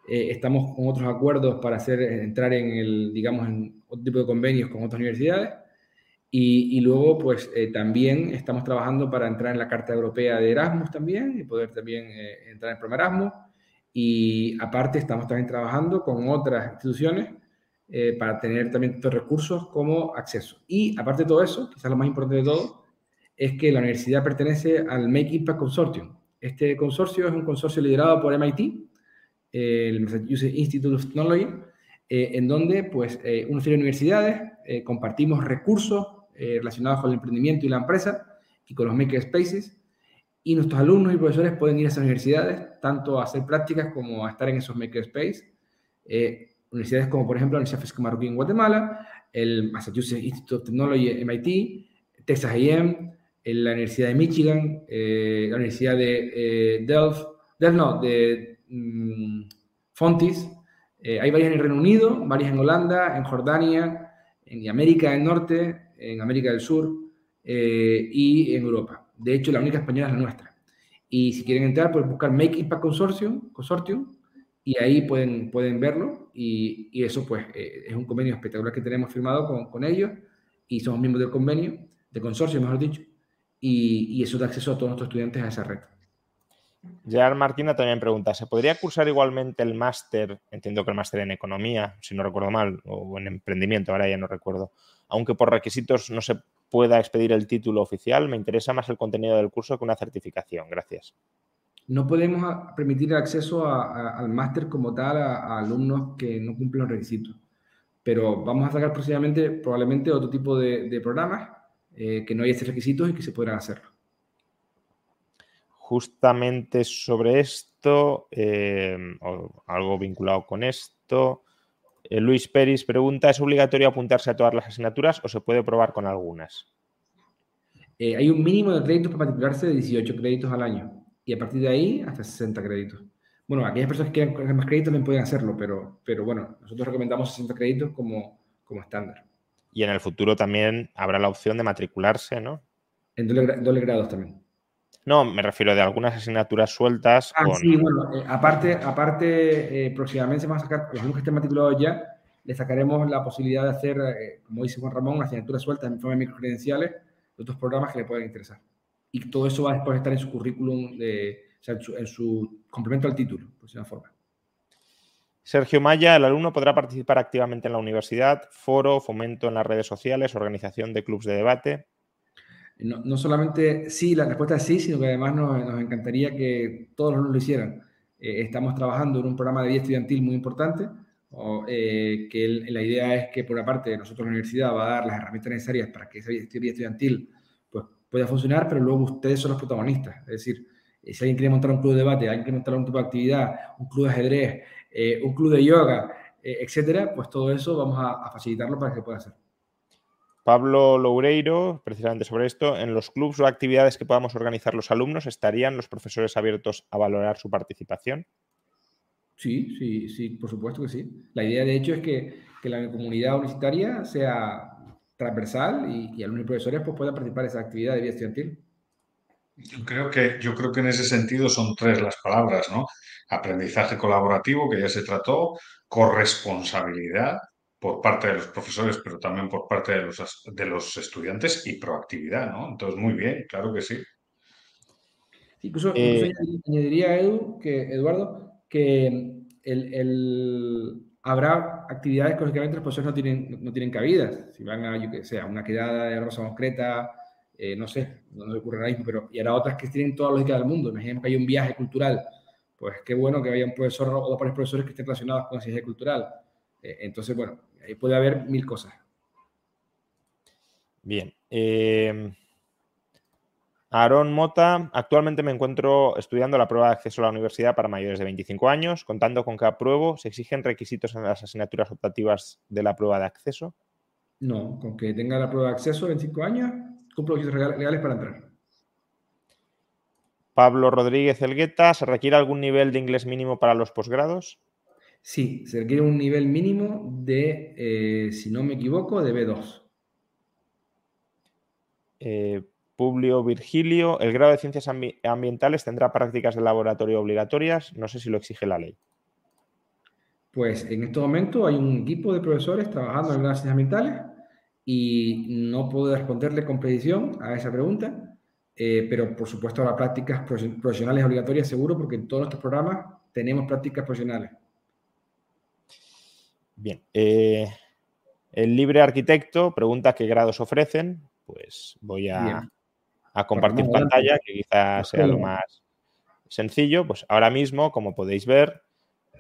Estamos con otros acuerdos para hacer entrar en el, digamos, en otro tipo de convenios con otras universidades y, luego, pues eh, también estamos trabajando para entrar en la Carta Europea de Erasmus también y poder también eh, entrar en el programa Erasmus. Y aparte estamos también trabajando con otras instituciones eh, para tener también estos recursos como acceso. Y aparte de todo eso, quizás lo más importante de todo, es que la universidad pertenece al Make Impact Consortium. Este consorcio es un consorcio liderado por MIT, el Massachusetts Institute of Technology, en donde pues una serie de universidades compartimos recursos eh, relacionados con el emprendimiento y la empresa y con los makerspaces. Y nuestros alumnos y profesores pueden ir a esas universidades, tanto a hacer prácticas como a estar en esos makerspaces. Eh, universidades como, por ejemplo, la Universidad Fresco Marroquín en Guatemala, el Massachusetts Institute of Technology, MIT, Texas A&M, la Universidad de Michigan, eh, la Universidad de Delft, Delft no, de mm, Fontis. hay varias en el Reino Unido, varias en Holanda, en Jordania, en América del Norte, en América del Sur eh, y en Europa. De hecho, la única española es la nuestra. Y si quieren entrar, pueden buscar Make Impact Consortium, Consortium y ahí pueden, pueden verlo. Y, y eso, pues, eh, es un convenio espectacular que tenemos firmado con, con, ellos y somos miembros del convenio, de consorcio, mejor dicho, y, y eso da acceso a todos nuestros estudiantes a esa red. Gerard Martina también pregunta, ¿se podría cursar igualmente el máster, entiendo que el máster en economía, si no recuerdo mal, o en emprendimiento, ahora ya no recuerdo, aunque por requisitos no se pueda expedir el título oficial, me interesa más el contenido del curso que una certificación. Gracias. No podemos permitir acceso al máster como tal a, alumnos que no cumplen los requisitos, pero vamos a sacar próximamente probablemente otro tipo de, programas eh, que no haya estos requisitos y que se puedan hacerlo. Justamente sobre esto, eh, o algo vinculado con esto, eh, Luis Peris pregunta, ¿es obligatorio apuntarse a todas las asignaturas o se puede probar con algunas? Eh, hay un mínimo de créditos para matricularse de 18 créditos al año y a partir de ahí hasta 60 créditos. Bueno, aquellas personas que quieran más créditos también pueden hacerlo, pero, pero bueno, nosotros recomendamos 60 créditos como, como estándar. Y en el futuro también habrá la opción de matricularse, ¿no? En doble grados también. No, me refiero de algunas asignaturas sueltas. Ah, sí, bueno, eh, aparte, aparte eh, próximamente se van a sacar, los que estén matriculados ya, le sacaremos la posibilidad de hacer, eh, como dice Juan Ramón, asignaturas sueltas en forma de microcredenciales de otros programas que le puedan interesar. Y todo eso va a después estar en su currículum, de, o sea, en su, complemento al título, por una forma. Sergio Maya, el alumno podrá participar activamente en la universidad, foro, fomento en las redes sociales, organización de clubes de debate. No, solamente sí, la respuesta es sí, sino que además nos, encantaría que todos los lo hicieran. Eh, estamos trabajando en un programa de vida estudiantil muy importante, eh, que la idea es que por una parte nosotros la universidad va a dar las herramientas necesarias para que esa vida estudiantil pues, pueda funcionar, pero luego ustedes son los protagonistas. Es decir, eh, si alguien quiere montar un club de debate, alguien quiere montar un tipo de actividad, un club de ajedrez, un club de yoga, etcétera, pues todo eso vamos a, facilitarlo para que pueda hacer. Pablo Loureiro, precisamente sobre esto, en los clubes o actividades que podamos organizar los alumnos, ¿estarían los profesores abiertos a valorar su participación? Sí, sí, sí, por supuesto que sí. La idea, de hecho, es que, la comunidad universitaria sea transversal y, alumnos y profesores pues, puedan participar en esa actividad de vida estudiantil. Yo creo, que, yo creo que en ese sentido son tres las palabras, ¿no? Aprendizaje colaborativo, que ya se trató, corresponsabilidad por parte de los profesores, pero también por parte de los, de los estudiantes y proactividad, ¿no? Entonces, muy bien, claro que sí. Incluso, eh, añadiría, Edu, que, Eduardo, que el, habrá actividades que lógicamente los profesores no tienen, no tienen cabida. Si van a, yo que sé, una quedada de rosa concreta, eh, no sé, no me ocurre ahora mismo, pero y habrá otras que tienen toda la lógica del mundo. Imaginemos que hay un viaje cultural. Pues qué bueno que haya un profesor o dos profesores que estén relacionados con viaje cultural. Eh, entonces, bueno, puede haber mil cosas. Bien. Eh, Aarón Mota, actualmente me encuentro estudiando la prueba de acceso a la universidad para mayores de 25 años, contando con que apruebo, ¿se exigen requisitos en las asignaturas optativas de la prueba de acceso? No, con que tenga la prueba de acceso de 25 años, cumplo los requisitos legales para entrar. Pablo Rodríguez Elgueta, ¿se requiere algún nivel de inglés mínimo para los posgrados? Sí, se requiere un nivel mínimo de, eh, si no me equivoco, de B2. Eh, Publio Virgilio, el grado de ciencias ambientales tendrá prácticas de laboratorio obligatorias. No sé si lo exige la ley. Pues en este momento hay un equipo de profesores trabajando en las ciencias ambientales y no puedo responderle con precisión a esa pregunta, eh, pero por supuesto las prácticas profesionales obligatorias seguro porque en todos nuestros programas tenemos prácticas profesionales. Bien. Eh, el libre arquitecto pregunta qué grados ofrecen. Pues voy a, compartir pantalla, que quizás sea lo más sencillo. Pues ahora mismo, como podéis ver,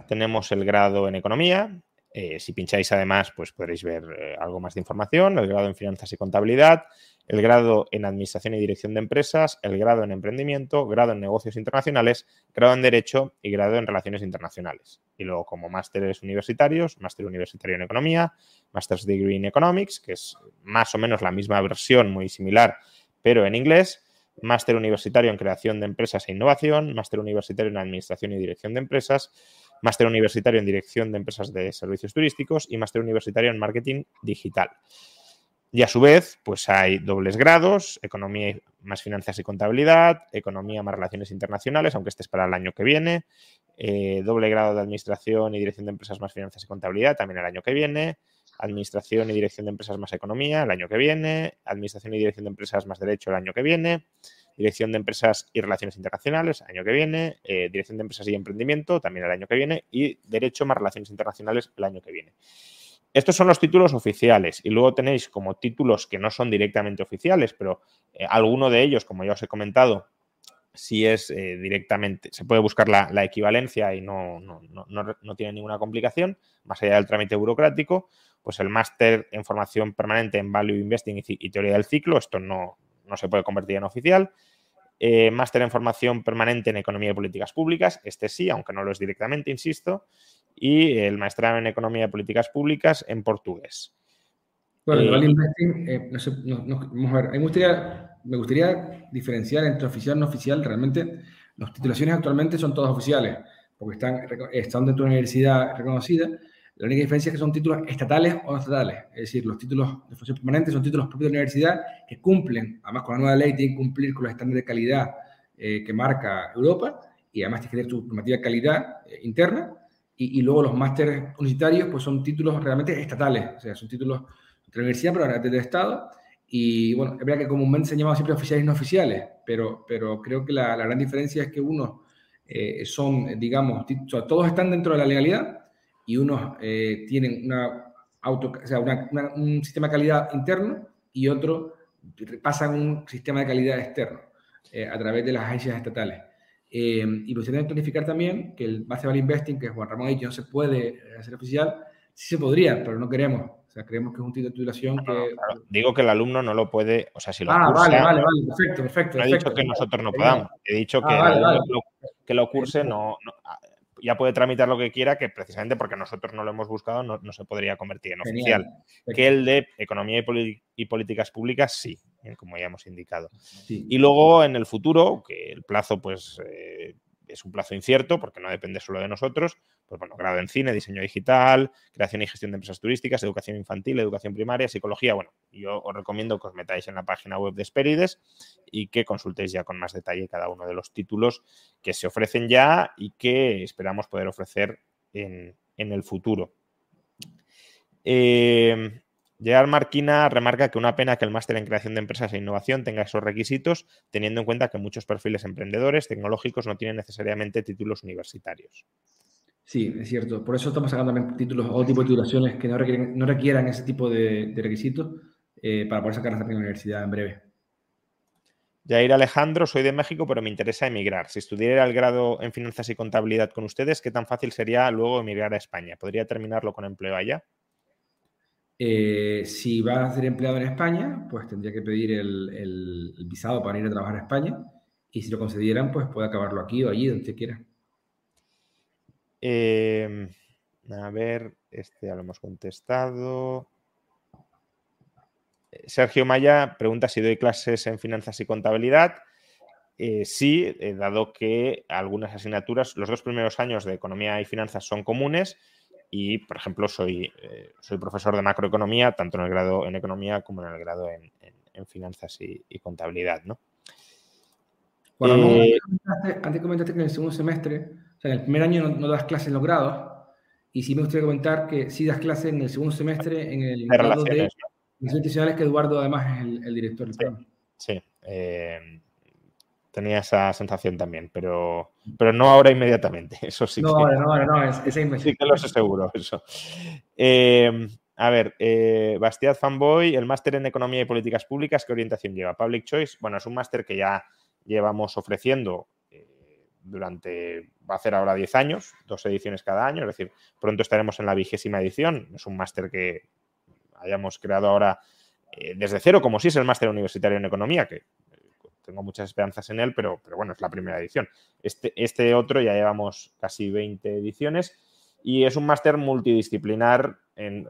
tenemos el grado en economía. Eh, si pincháis además, pues podréis ver eh, algo más de información, el grado en finanzas y contabilidad, el grado en Administración y Dirección de Empresas, el grado en Emprendimiento, grado en Negocios Internacionales, grado en Derecho y grado en Relaciones Internacionales. Y luego como másteres universitarios, máster universitario en Economía, Master's Degree in Economics, que es más o menos la misma versión, muy similar, pero en inglés, máster universitario en Creación de Empresas e Innovación, máster universitario en Administración y Dirección de Empresas, máster universitario en Dirección de Empresas de Servicios Turísticos y máster universitario en Marketing Digital. Y a su vez, pues hay dobles grados, economía más finanzas y contabilidad, economía más relaciones internacionales, aunque este es para el año que viene, eh, doble grado de administración y dirección de empresas más finanzas y contabilidad también el año que viene, administración y dirección de empresas más economía el año que viene, administración y dirección de empresas más derecho el año que viene, dirección de empresas y relaciones internacionales año que viene, eh, dirección de empresas y emprendimiento también el año que viene y derecho más relaciones internacionales el año que viene. Estos son los títulos oficiales y luego tenéis como títulos que no son directamente oficiales, pero eh, alguno de ellos, como ya os he comentado, si es eh, directamente, se puede buscar la, equivalencia y no, no, tiene ninguna complicación, más allá del trámite burocrático, pues el máster en formación permanente en Value Investing y, teoría del ciclo, esto no, se puede convertir en oficial. Eh, máster en formación permanente en economía y políticas públicas, este sí, aunque no lo es directamente, insisto y el maestrado en Economía y Políticas Públicas en portugués. Bueno, el Value Investing, eh, no sé, vamos a ver, me gustaría, me gustaría diferenciar entre oficial y no oficial. Realmente, las titulaciones actualmente son todas oficiales, porque están, están dentro de una universidad reconocida. La única diferencia es que son títulos estatales o no estatales. Es decir, los títulos de función permanente son títulos propios de la universidad que cumplen, además con la nueva ley, tienen que cumplir con los estándares de calidad eh, que marca Europa y además tienen que tener su normativa de calidad eh, interna y, luego los másteres universitarios, pues son títulos realmente estatales, o sea, son títulos de la universidad, pero del Estado. Y bueno, es verdad que comúnmente se han llamado siempre oficiales y no oficiales, pero, pero creo que la, gran diferencia es que unos eh, son, digamos, todos están dentro de la legalidad y unos eh, tienen una auto, o sea, un sistema de calidad interno y otro pasan un sistema de calidad externo eh, a través de las agencias estatales. Eh, y pues deben planificar también que el Value Investing, que Juan Ramón ha dicho no se puede hacer oficial, sí se podría, pero no queremos. O sea, creemos que es un título de titulación que... Digo que el alumno no lo puede, o sea, si lo Ah, vale, vale, vale, perfecto, perfecto. No he dicho que nosotros no podamos, he dicho que, ah, Lo, que lo curse no, ya puede tramitar lo que quiera, que precisamente porque nosotros no lo hemos buscado no, se podría convertir en oficial. Que el de Economía y, Políticas Públicas sí, ¿eh? como ya hemos indicado. Y luego en el futuro, que el plazo pues eh, es un plazo incierto porque no depende solo de nosotros, pues bueno, grado en cine, diseño digital, creación y gestión de empresas turísticas, educación infantil, educación primaria, psicología. Bueno, yo os recomiendo que os metáis en la página web de Esperides y que consultéis ya con más detalle cada uno de los títulos que se ofrecen ya y que esperamos poder ofrecer en, el futuro. Eh, Gerard Marquina remarca que una pena que el máster en creación de empresas e innovación tenga esos requisitos, teniendo en cuenta que muchos perfiles emprendedores tecnológicos no tienen necesariamente títulos universitarios. Sí, es cierto. Por eso estamos sacando títulos o tipo de titulaciones que no, requieran ese tipo de, requisitos eh, para poder sacarlas también en la universidad en breve. Jair Alejandro, soy de México, pero me interesa emigrar. Si estudiara el grado en finanzas y contabilidad con ustedes, ¿qué tan fácil sería luego emigrar a España? ¿Podría terminarlo con empleo allá? Eh, si va a ser empleado en España, pues tendría que pedir el, visado para ir a trabajar a España. Y si lo concedieran, pues puede acabarlo aquí o allí, donde quiera. Em, a ver, este ya lo hemos contestado. Eh, Sergio Maya pregunta si doy clases en finanzas y contabilidad. Eh, sí, dado que algunas asignaturas, los dos primeros años de economía y finanzas son comunes y, por ejemplo, soy, eh, soy profesor de macroeconomía, tanto en el grado en economía como en el grado en, finanzas y, contabilidad, ¿no? Bueno, antes comentaste que en el segundo semestre o sea, en el primer año no, das clases en los grados, y sí me gustaría comentar que sí das clases en el segundo semestre en el grado de Relaciones Institucionales, que Eduardo además es el, director del Sí, eh, tenía esa sensación también, pero, pero no ahora inmediatamente, (laughs) eso sí. No, que, no, no, no, es, Sí que lo sé seguro, (laughs) eso. Eh, a ver, eh, Bastiat Fanboy, el máster en Economía y Políticas Públicas, ¿qué orientación lleva? Public Choice, bueno, es un máster que ya llevamos ofreciendo durante, va a hacer ahora 10 años, dos ediciones cada año, es decir, pronto estaremos en la vigésima edición. Es un máster que hayamos creado ahora eh, desde cero, como si es el máster universitario en economía, que eh, tengo muchas esperanzas en él, pero, pero bueno, es la primera edición. Este, este otro ya llevamos casi 20 ediciones y es un máster multidisciplinar en,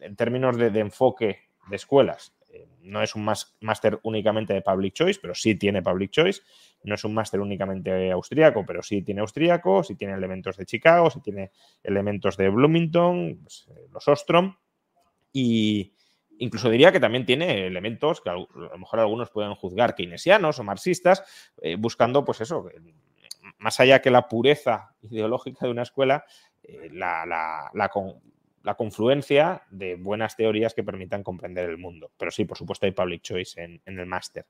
en términos de, enfoque de escuelas. Eh, no es un máster únicamente de Public Choice, pero sí tiene Public Choice no es un máster únicamente austríaco, pero sí tiene austríaco, sí tiene elementos de Chicago, sí tiene elementos de Bloomington, pues, eh, los Ostrom, y incluso diría que también tiene elementos que a lo mejor algunos pueden juzgar keynesianos o marxistas, eh, buscando, pues eso, más allá que la pureza ideológica de una escuela, eh, la, confluencia de buenas teorías que permitan comprender el mundo. Pero sí, por supuesto, hay public choice en el máster.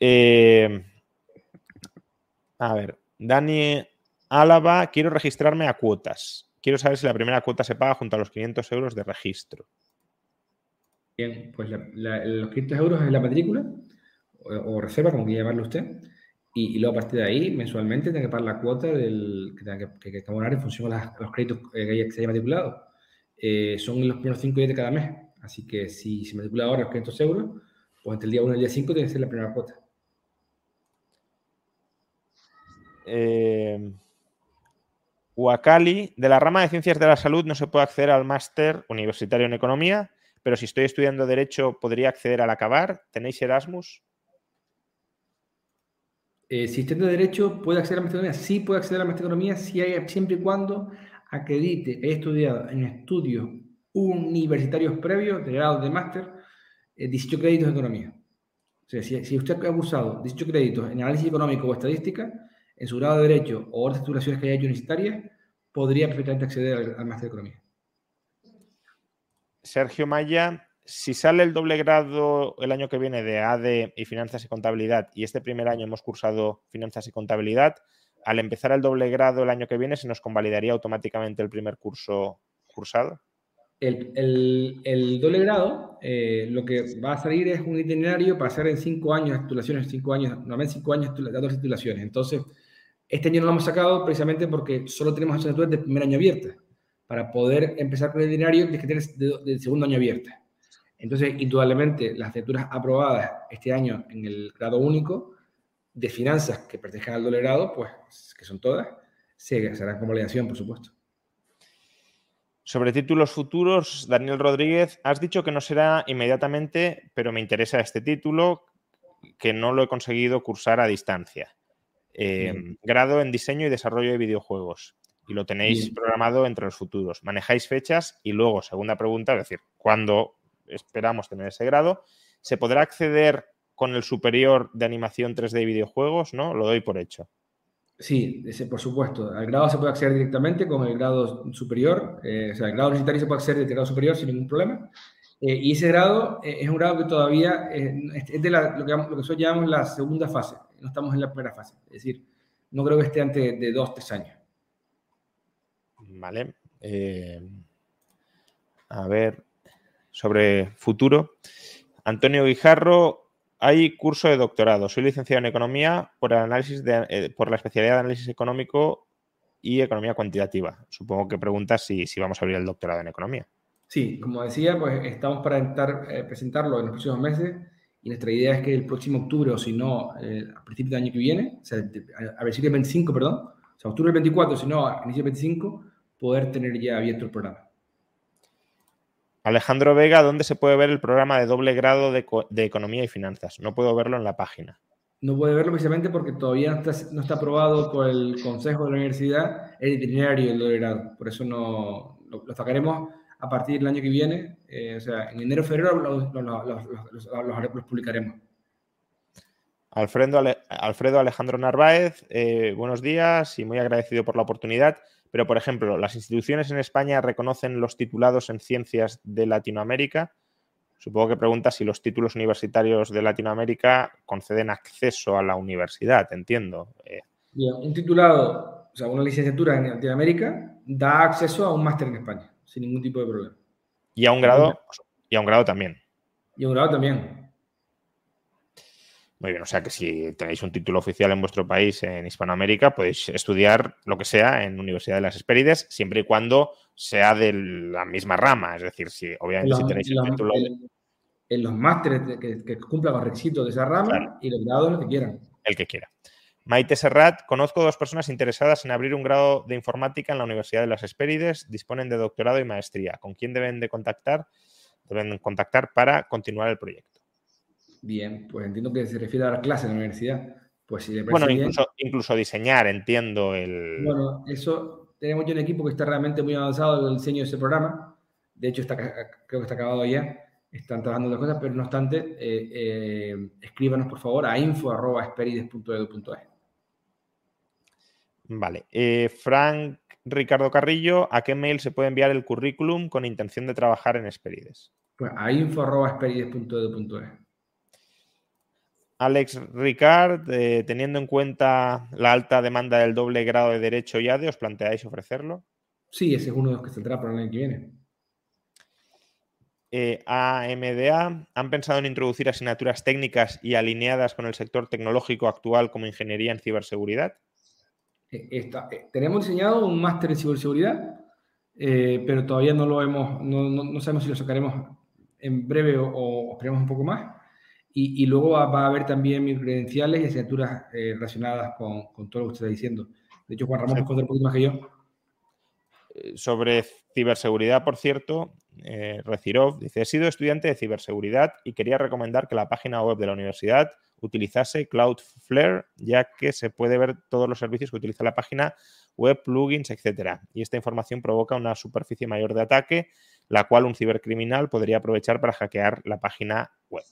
Eh, a ver, Dani Álava, quiero registrarme a cuotas. Quiero saber si la primera cuota se paga junto a los 500 euros de registro. Bien, pues los 500 euros es la matrícula o, reserva, como quiera llamarlo usted. Y, luego a partir de ahí, mensualmente, tiene que pagar la cuota del, que tenga que, que, abonar en función a, los créditos que se haya matriculado. Eh, son los primeros 5 días de cada mes. Así que si se matricula ahora los 500 euros, pues entre el día 1 y el día 5 tiene que ser la primera cuota. eh, de la rama de Ciencias de la Salud no se puede acceder al máster universitario en Economía, pero si estoy estudiando Derecho, ¿podría acceder al acabar? ¿Tenéis Erasmus? Eh, si de Derecho, ¿puede acceder a la Economía? Sí, puede acceder a la Economía siempre y cuando acredite haya estudiado en estudios universitarios previos, de grado de máster, 18 eh, créditos de Economía. O sea, si, si usted ha usado 18 créditos en análisis económico o estadística, en su grado de Derecho o otras titulaciones que haya hecho universitarias, podría perfectamente acceder al, máster de Economía. Sergio Maya, si sale el doble grado el año que viene de AD y Finanzas y Contabilidad y este primer año hemos cursado Finanzas y Contabilidad, al empezar el doble grado el año que viene, ¿se nos convalidaría automáticamente el primer curso cursado? El, doble grado, eh, lo que va a salir es un itinerario para hacer en cinco años titulaciones, cinco años, normalmente cinco años dos titulaciones. Entonces, este año no lo hemos sacado precisamente porque solo tenemos asignaturas de primer año abiertas. Para poder empezar con el itinerario, tienes que tener del segundo año abierta. Entonces, indudablemente, las asignaturas aprobadas este año en el grado único de finanzas que pertenezcan al doble grado, pues, que son todas, se, se harán con validación, por supuesto. Sobre títulos futuros, Daniel Rodríguez, has dicho que no será inmediatamente, pero me interesa este título, que no lo he conseguido cursar a distancia. Em, grado en diseño y desarrollo de videojuegos. Y lo tenéis programado entre los futuros. Manejáis fechas y luego, segunda pregunta, es decir, ¿cuándo esperamos tener ese grado? ¿Se podrá acceder con el superior de animación 3D y videojuegos? ¿No? Lo doy por hecho. Sí, ese, por supuesto. Al grado se puede acceder directamente con el grado superior. Eh, o sea, el grado universitario se puede acceder desde el grado superior sin ningún problema. Eh, y ese grado eh, es un grado que todavía es de la, lo, que, lo que nosotros llamamos la segunda fase. No estamos en la primera fase. Es decir, no creo que esté antes de dos, tres años. Vale. a ver, sobre futuro. Antonio Guijarro hay curso de doctorado. Soy licenciado en Economía por, análisis eh, por la especialidad de Análisis Económico y Economía Cuantitativa. Supongo que preguntas si, vamos a abrir el doctorado en Economía. Sí, como decía, pues estamos para intentar eh, presentarlo en los próximos meses y nuestra idea es que el próximo octubre o si no, eh, a principios del año que viene, o sea, a ver si el 25, perdón, o sea, octubre del 24, si no, a inicio del 25, poder tener ya abierto el programa. Alejandro Vega, ¿dónde se puede ver el programa de doble grado de, Economía y Finanzas? No puedo verlo en la página. No puede verlo precisamente porque todavía no está, aprobado por el Consejo de la Universidad el itinerario del doble grado. Por eso no lo, sacaremos a partir del año que viene. Eh, o sea, en enero o febrero los, publicaremos. Alfredo, Alfredo Alejandro Narváez, eh, buenos días y muy agradecido por la oportunidad. Pero, por ejemplo, las instituciones en España reconocen los titulados en ciencias de Latinoamérica. Supongo que pregunta si los títulos universitarios de Latinoamérica conceden acceso a la universidad, entiendo. Eh, un titulado, o sea, una licenciatura en Latinoamérica da acceso a un máster en España, sin ningún tipo de problema. Y a un grado, y a un grado también. Y a un grado también. Muy bien, o sea que si tenéis un título oficial en vuestro país en Hispanoamérica, podéis estudiar lo que sea en Universidad de las Espérides, siempre y cuando sea de la misma rama. Es decir, si obviamente si tenéis el título. En, los másteres que, cumplan los requisitos de esa rama y los grados lo que quieran. El que quiera. Maite Serrat, conozco dos personas interesadas en abrir un grado de informática en la Universidad de las Espérides, disponen de doctorado y maestría. ¿Con quién deben de contactar? Deben contactar para continuar el proyecto. Bien, pues entiendo que se refiere a la clase en la universidad. Pues si bueno, incluso, diseñar, entiendo el. Bueno, eso tenemos ya un equipo que está realmente muy avanzado en el diseño de ese programa. De hecho, está, creo que está acabado ya. Están trabajando las cosas, pero no obstante, eh, eh, escríbanos por favor a info.esperides.edu.es. Vale. Eh, Frank Ricardo Carrillo, ¿a qué mail se puede enviar el currículum con intención de trabajar en Esperides? Pues a info.esperides.edu.es. Alex Ricard, eh, teniendo en cuenta la alta demanda del doble grado de Derecho y ADE, ¿os planteáis ofrecerlo? Sí, ese es uno de los que saldrá para el año que viene. Eh, AMDA, ¿han pensado en introducir asignaturas técnicas y alineadas con el sector tecnológico actual como ingeniería en ciberseguridad? Eh, tenemos diseñado un máster en ciberseguridad, pero todavía no lo hemos, no, sabemos si lo sacaremos en breve o, o esperemos un poco más. Y, luego va, a haber también mis credenciales y asignaturas eh, relacionadas con, todo lo que usted está diciendo. De hecho, Juan Ramón sí. puede un poquito más que yo. Eh, sobre ciberseguridad, por cierto, eh, Recirov dice, he sido estudiante de ciberseguridad y quería recomendar que la página web de la universidad utilizase Cloudflare, ya que se puede ver todos los servicios que utiliza la página web, plugins, etc. Y esta información provoca una superficie mayor de ataque, la cual un cibercriminal podría aprovechar para hackear la página web.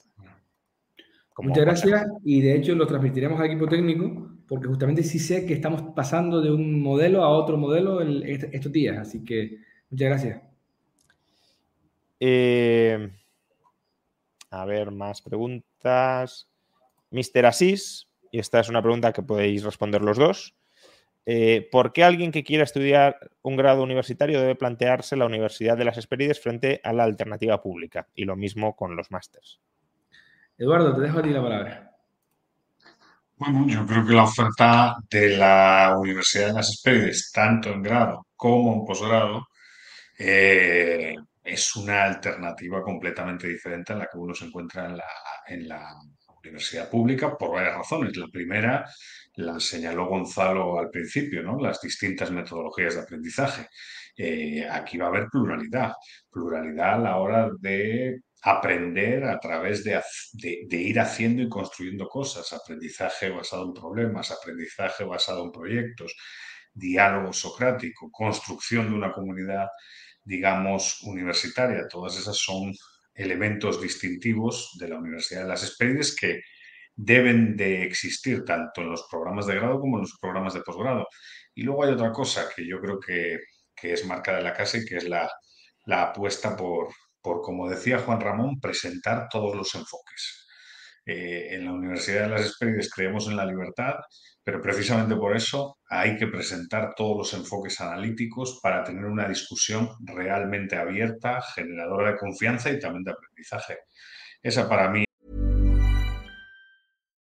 Muchas gracias y de hecho lo transmitiremos al equipo técnico porque justamente sí sé que estamos pasando de un modelo a otro modelo estos días, así que muchas gracias. Eh, a ver, más preguntas. Mr. Asís, y esta es una pregunta que podéis responder los dos. eh, ¿por qué alguien que quiera estudiar un grado universitario debe plantearse la Universidad de las Esperides frente a la alternativa pública? Y lo mismo con los másters. Eduardo, te dejo a ti la palabra. Bueno, yo creo que la oferta de la Universidad de las Esperides, tanto en grado como en posgrado, eh, es una alternativa completamente diferente a la que uno se encuentra en la, en la universidad pública por varias razones. La primera la señaló Gonzalo al principio, ¿no? Las distintas metodologías de aprendizaje. Eh, aquí va a haber pluralidad, pluralidad a la hora de aprender a través de, ir haciendo y construyendo cosas, aprendizaje basado en problemas, aprendizaje basado en proyectos, diálogo socrático, construcción de una comunidad, digamos, universitaria. Todas esas son elementos distintivos de la Universidad de las Espérides que deben de existir tanto en los programas de grado como en los programas de posgrado. Y luego hay otra cosa que yo creo que, es marca de la casa y que es la, apuesta por, por, como decía Juan Ramón, presentar todos los enfoques. Eh, en la Universidad de las Espérides creemos en la libertad, pero precisamente por eso hay que presentar todos los enfoques analíticos para tener una discusión realmente abierta, generadora de confianza y también de aprendizaje. Esa para mí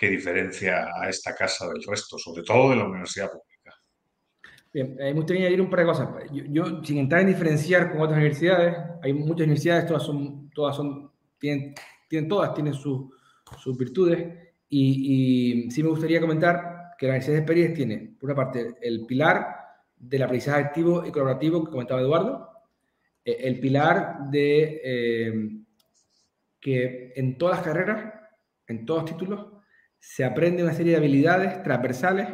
que diferencia a esta casa del resto, sobre todo de la universidad pública. Bien, me gustaría añadir un par de cosas. Yo, sin entrar en diferenciar con otras universidades, hay muchas universidades, todas son, todas son, tienen, tienen todas tienen sus virtudes, y, sí me gustaría comentar que la Universidad de Experiencia tiene, por una parte, el pilar del aprendizaje activo y colaborativo que comentaba Eduardo, eh, el pilar de eh, que en todas las carreras, en todos los títulos, se aprende una serie de habilidades transversales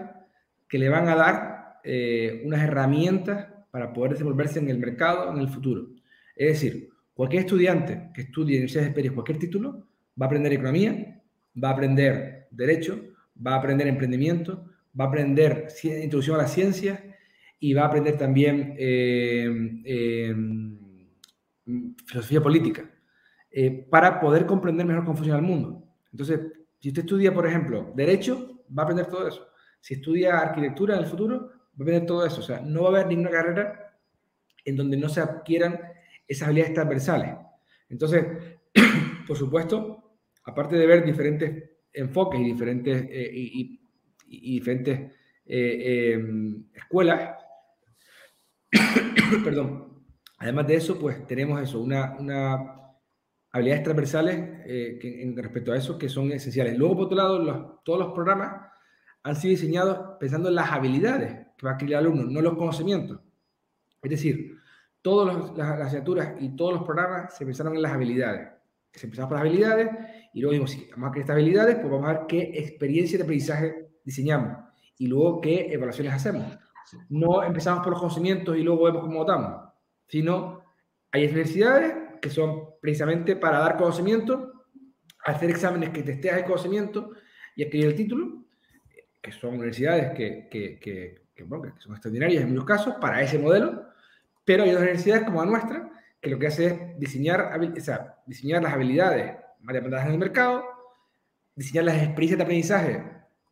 que le van a dar eh, unas herramientas para poder desenvolverse en el mercado en el futuro. Es decir, cualquier estudiante que estudie en universidades superiores cualquier título va a aprender economía, va a aprender derecho, va a aprender emprendimiento, va a aprender introducción a la ciencia y va a aprender también eh, eh, filosofía política para poder comprender mejor cómo funciona el mundo. Entonces, si usted estudia, por ejemplo, Derecho, va a aprender todo eso. Si estudia Arquitectura en el futuro, va a aprender todo eso. O sea, no va a haber ninguna carrera en donde no se adquieran esas habilidades transversales. Entonces, (clears throat) por supuesto, aparte de ver diferentes enfoques y diferentes, eh, y, diferentes eh, em, escuelas, (clears throat) perdón, además de eso, pues tenemos eso, una, una habilidades transversales eh, en respecto a eso que son esenciales. Luego, por otro lado, todos los programas han sido diseñados pensando en las habilidades que va a adquirir el alumno, no los conocimientos. Es decir, todas las, asignaturas y todos los programas se pensaron en las habilidades. Se empezaron por las habilidades y luego dijimos, si vamos a crear estas habilidades, pues vamos a ver qué experiencia de aprendizaje diseñamos y luego qué evaluaciones hacemos. No empezamos por los conocimientos y luego vemos cómo votamos, sino hay universidades que son precisamente para dar conocimiento, hacer exámenes que testean el conocimiento y adquirir el título, que son universidades que, que, que, que son extraordinarias en muchos casos para ese modelo, pero hay otras universidades como la nuestra que lo que hace es diseñar, o sea, diseñar las habilidades más demandadas en el mercado, diseñar las experiencias de aprendizaje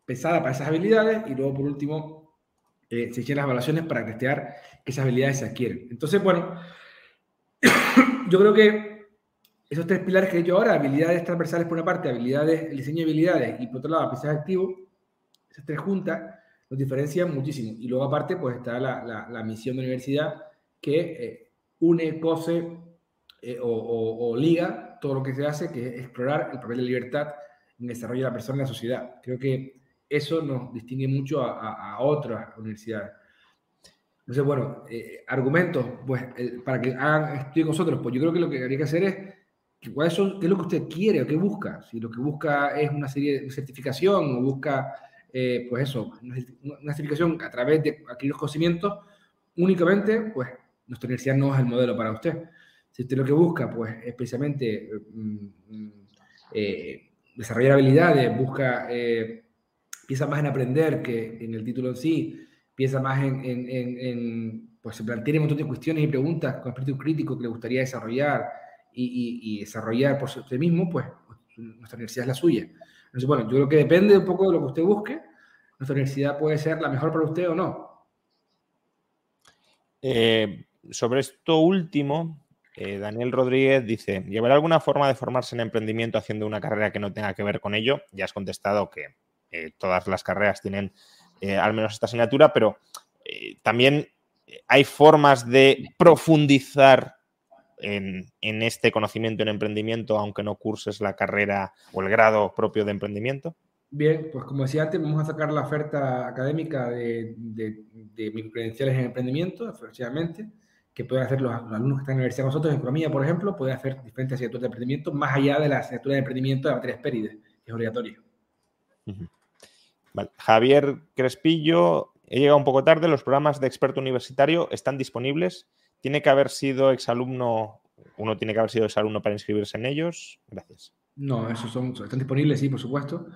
pensadas para esas habilidades y luego, por último, eh, se hicieron las evaluaciones para testear que esas habilidades se adquieren. Entonces, bueno, (coughs) yo creo que esos tres pilares que he dicho ahora, habilidades transversales por una parte, habilidades, el diseño de habilidades y por otro lado, aprendizaje activo, esas tres juntas nos diferencian muchísimo. Y luego aparte, pues está la, la, misión de la universidad que eh, une, cose eh, o, liga todo lo que se hace, que es explorar el papel de libertad en el desarrollo de la persona y la sociedad. Creo que eso nos distingue mucho a, a otras universidades. Entonces, bueno, eh, argumentos, pues, para que hagan estudio con nosotros, pues yo creo que lo que habría que hacer es, ¿cuál es, ¿qué es lo que usted quiere o qué busca? Si lo que busca es una serie de certificación o busca, eh, pues eso, una, certificación a través de aquellos conocimientos, únicamente, pues, nuestra universidad no es el modelo para usted. Si usted lo que busca, pues, es precisamente mm, mm, eh, desarrollar habilidades, busca, piensa más en aprender que en el título en sí, piensa más en, pues se plantea un montón de cuestiones y preguntas con espíritu crítico que le gustaría desarrollar y, y, desarrollar por usted mismo, pues nuestra universidad es la suya. Entonces, bueno, yo creo que depende un poco de lo que usted busque. Nuestra universidad puede ser la mejor para usted o no. Eh, sobre esto último, eh, Daniel Rodríguez dice, ¿llevará alguna forma de formarse en emprendimiento haciendo una carrera que no tenga que ver con ello? Ya has contestado que eh, todas las carreras tienen eh, al menos esta asignatura, pero eh, también hay formas de profundizar en, este conocimiento en emprendimiento, aunque no curses la carrera o el grado propio de emprendimiento? Bien, pues como decía antes, vamos a sacar la oferta académica de, de, credenciales en emprendimiento, efectivamente, que pueden hacer los, alumnos que están en la universidad con nosotros, en economía, por ejemplo, pueden hacer diferentes asignaturas de emprendimiento, más allá de la asignatura de emprendimiento de materias PERIDE, que es Javier Crespillo, he llegado un poco tarde, los programas de experto universitario están disponibles. Tiene que haber sido exalumno, uno tiene que haber sido exalumno para inscribirse en ellos. Gracias. No, esos son, están disponibles, sí, por supuesto.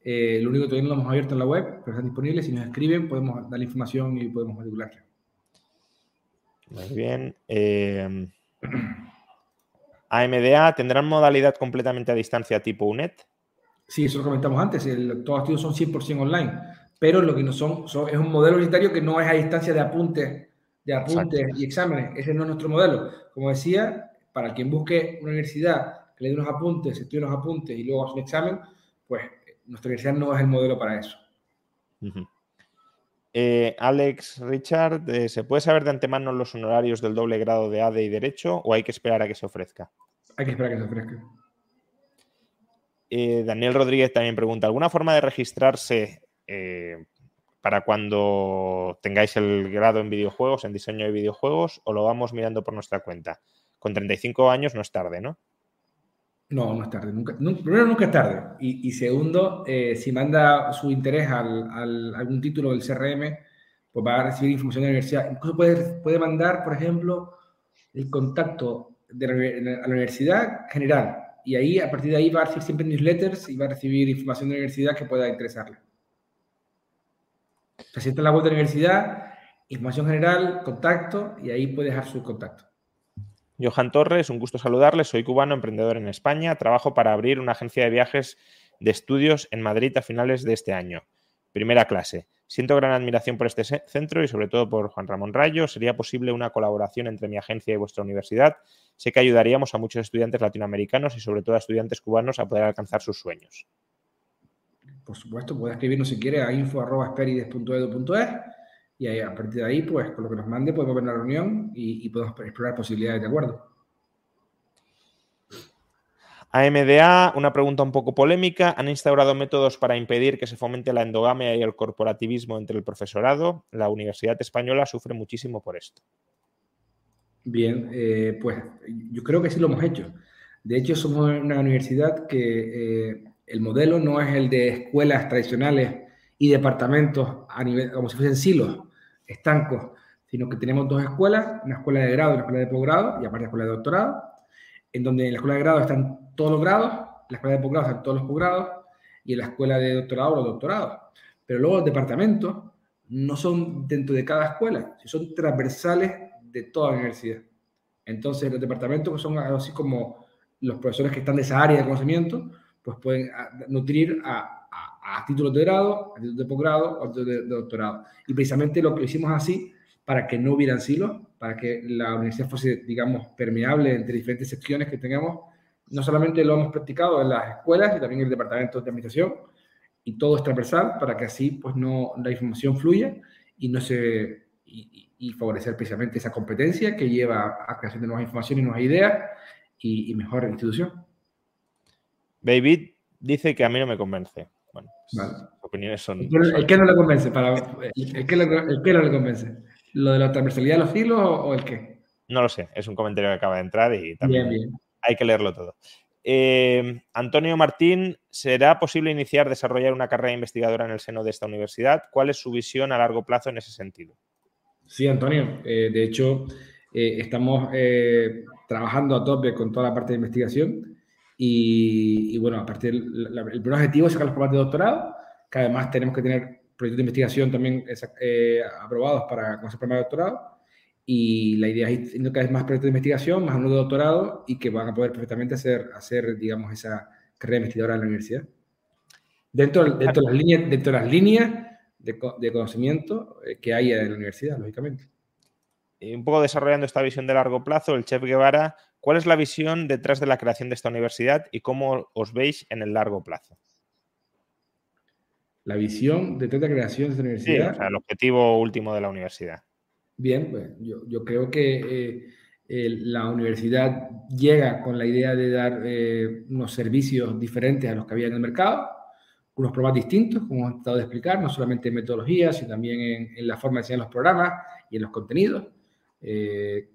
Eh, lo único que todavía no lo hemos abierto en la web, pero están disponibles. Si nos escriben, podemos dar la información y podemos matricularla. Muy bien. Eh, (clears throat) AMDA, ¿tendrán modalidad completamente a distancia tipo UNED? Sí, eso lo comentamos antes, el, todos los estudios son 100% online, pero lo que no son, es un modelo universitario que no es a distancia de apuntes, de apuntes y exámenes. Ese no es nuestro modelo. Como decía, para quien busque una universidad que le dé unos apuntes, estudie unos apuntes y luego hace un examen, pues nuestra universidad no es el modelo para eso. Eh, Alex Richard, eh, ¿se puede saber de antemano los honorarios del doble grado de ADE y Derecho o hay que esperar a que se ofrezca? Hay que esperar a que se ofrezca. Eh, Daniel Rodríguez también pregunta, ¿alguna forma de registrarse eh, para cuando tengáis el grado en videojuegos, en diseño de videojuegos, o lo vamos mirando por nuestra cuenta? Con 35 años no es tarde, ¿no? No, no es tarde. Primero, nunca es tarde. Y, segundo, eh, si manda su interés al, algún título del CRM, pues va a recibir información de la universidad. Incluso puede, puede mandar, por ejemplo, el contacto de la universidad general y ahí, a partir de ahí, va a recibir siempre newsletters y va a recibir información de la universidad que pueda interesarle. Sienta en la web de la universidad, información general, contacto, y ahí puede dejar su contacto. Johan Torres, un gusto saludarle. Soy cubano, emprendedor en España. Trabajo para abrir una agencia de viajes de estudios en Madrid a finales de este año. Primera clase. Siento gran admiración por este centro y sobre todo por Juan Ramón Rayo. ¿Sería posible una colaboración entre mi agencia y vuestra universidad? sé que ayudaríamos a muchos estudiantes latinoamericanos y sobre todo a estudiantes cubanos a poder alcanzar sus sueños. Por supuesto, puede escribirnos si quiere a info.esperides.edu.es y a partir de ahí, pues con lo que nos mande podemos ver una reunión y, podemos explorar posibilidades de acuerdo. AMDA, una pregunta un poco polémica. ¿Han instaurado métodos para impedir que se fomente la endogamia y el corporativismo entre el profesorado? La Universidad Española sufre muchísimo por esto. Bien, eh, pues yo creo que sí lo hemos hecho. De hecho, somos una universidad que eh, el modelo no es el de escuelas tradicionales y departamentos a nivel, como si fuesen silos, estancos, sino que tenemos dos escuelas, una escuela de grado y una escuela de posgrado, y aparte la escuela de doctorado. en donde en la escuela de grado están todos los grados, la escuela de posgrado todos los posgrados y en la escuela de doctorado los doctorados. Pero luego los departamentos no son dentro de cada escuela, son transversales de toda la universidad. Entonces los departamentos que son así como los profesores que están de esa área de conocimiento, pues pueden ah, nutrir a, a, títulos de grado, a títulos de posgrado o a títulos de, doctorado. Y precisamente lo que hicimos así para que no hubieran silos, para que la universidad fuese, digamos, permeable entre diferentes secciones que tengamos. No solamente lo hemos practicado en las escuelas y también en el departamento de administración, y todo es transversal para que así pues no la información fluya y no se y, favorecer precisamente esa competencia que lleva a creación de nuevas informaciones y nuevas ideas y, mejor institución. David dice que a mí no me convence. Bueno, pues, opiniones son. ¿El qué, no le convence? Para, el, qué, no le convence? ¿Lo de la transversalidad de los hilos o, el qué? No lo sé, es un comentario que acaba de entrar y también hay que leerlo todo. Eh, Antonio Martín, ¿será posible iniciar, desarrollar una carrera investigadora en el seno de esta universidad? ¿Cuál es su visión a largo plazo en ese sentido? Sí, Antonio. Eh, de hecho, eh, estamos trabajando a tope con toda la parte de investigación y, bueno, a partir el primer objetivo es sacar los programas de doctorado, que además tenemos que tener proyectos de investigación también aprobados para con ese programa de doctorado y la idea es ir cada vez más proyectos de investigación, más uno de doctorado y que van a poder perfectamente hacer, hacer digamos, esa carrera investigadora en la universidad. Dentro, dentro, de, las líneas, dentro de las líneas de, de conocimiento eh, que hay en la universidad, lógicamente. Y un poco desarrollando esta visión de largo plazo, el chef Guevara, ¿cuál es la visión detrás de la creación de esta universidad y cómo os veis en el largo plazo? La visión detrás de la creación de esta universidad. Sí, o sea, el objetivo último de la universidad. Bien, yo, yo creo que eh, la universidad llega con la idea de dar eh, unos servicios diferentes a los que había en el mercado, unos programas distintos, como hemos tratado de explicar, no solamente en metodologías, sino también en, la forma de enseñar los programas y en los contenidos. Eh,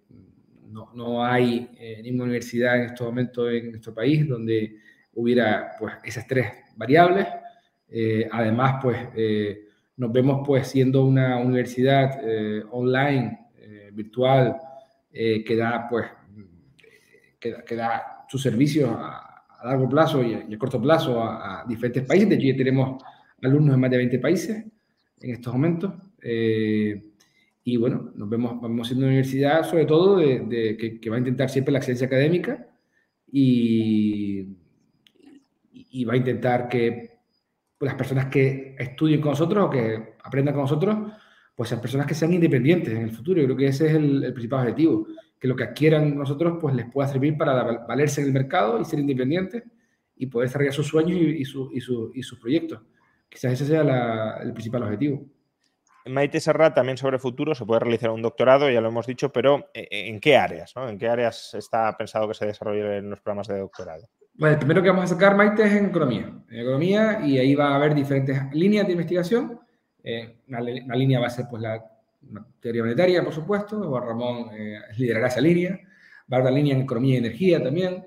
no, no, hay ninguna universidad en este momento en nuestro país donde hubiera pues, esas tres variables. además, pues nos vemos pues siendo una universidad eh, online, eh, virtual, eh, que da pues que, da sus servicios a, largo plazo y a, corto plazo a, diferentes países. De hecho, ya tenemos alumnos en más de 20 países en estos momentos. y bueno, nos vemos, vamos siendo una universidad sobre todo de, que, va a intentar siempre la excelencia académica y va a intentar que las personas que estudien con nosotros o que aprendan con nosotros, pues sean personas que sean independientes en el futuro. Yo creo que ese es el, principal objetivo, que lo que adquieran nosotros pues les pueda servir para valerse en el mercado y ser independientes y poder desarrollar sus sueños y, sus proyectos. Quizás ese sea el principal objetivo. Maite Serrat, también sobre futuro, se puede realizar un doctorado, ya lo hemos dicho, pero eh, ¿en qué áreas? ¿En qué áreas está pensado que se desarrollen los programas de doctorado? Bueno, el primero que vamos a sacar, Maite, es en economía. En economía, y ahí va a haber diferentes líneas de investigación. Eh, una, línea va a ser pues, la teoría monetaria, por supuesto. Juan Ramón eh, liderará esa línea. Va a haber una línea en economía y energía también.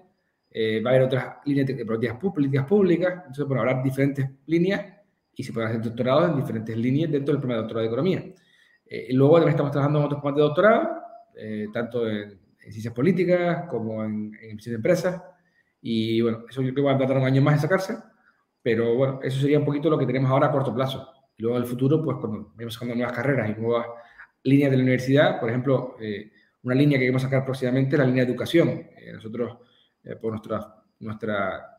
Eh, va a haber otras líneas de políticas, públicas. Entonces, bueno, habrá diferentes líneas y se pueden hacer doctorados en diferentes líneas dentro del primer doctorado de economía. Eh, luego también estamos trabajando en otros programas de doctorado, tanto en, ciencias políticas como en, en de empresas y bueno, eso yo creo que va a tardar un año más en sacarse, pero bueno, eso sería un poquito lo que tenemos ahora a corto plazo. Y luego en el futuro, pues cuando vayamos sacando nuevas carreras y nuevas líneas de la universidad, por ejemplo, eh, una línea que queremos sacar próximamente es la línea de educación. Eh, nosotros, eh, por nuestra, nuestra,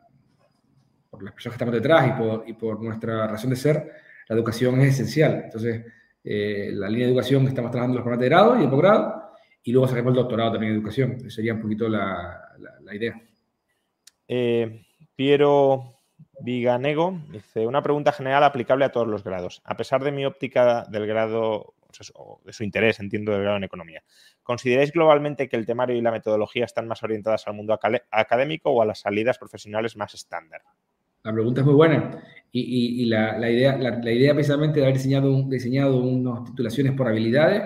por las personas que estamos detrás y por, y por nuestra razón de ser, la educación es esencial. Entonces, la línea de educación que estamos trabajando los programas de grado y el posgrado, y luego sacaremos el doctorado también en educación. Esa sería un poquito la, la idea. Eh, Piero Viganego dice, una pregunta general aplicable a todos los grados. A pesar de mi óptica del grado, de su interés, entiendo, del grado en economía, ¿consideráis globalmente que el temario y la metodología están más orientadas al mundo académico o a las salidas profesionales más estándar? La pregunta es muy buena. Y, la, idea, la, idea precisamente de haber diseñado, diseñado unas titulaciones por habilidades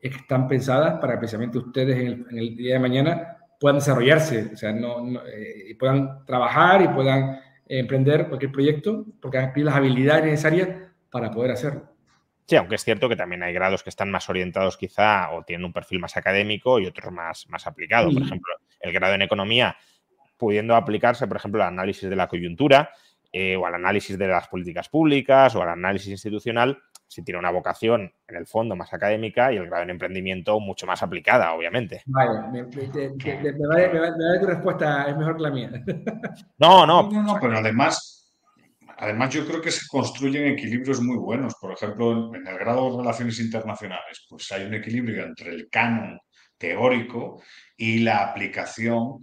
es que están pensadas para precisamente ustedes en el día de mañana puedan desarrollarse, o sea, no, eh, puedan trabajar y puedan emprender cualquier proyecto, porque han las habilidades necesarias para poder hacerlo. Sí, aunque es cierto que también hay grados que están más orientados quizá o tienen un perfil más académico y otros más, más aplicado. Por ejemplo, el grado en economía pudiendo aplicarse, por ejemplo, al análisis de la coyuntura eh, o al análisis de las políticas públicas o al análisis institucional, si tiene una vocación en el fondo más académica y el grado en emprendimiento mucho más aplicada, obviamente. Vale, me, vale, tu respuesta, es mejor que la mía. No, no. No, no, pero además, además yo creo que se construyen equilibrios muy buenos. Por ejemplo, en el grado de relaciones internacionales, pues hay un equilibrio entre el canon teórico y la aplicación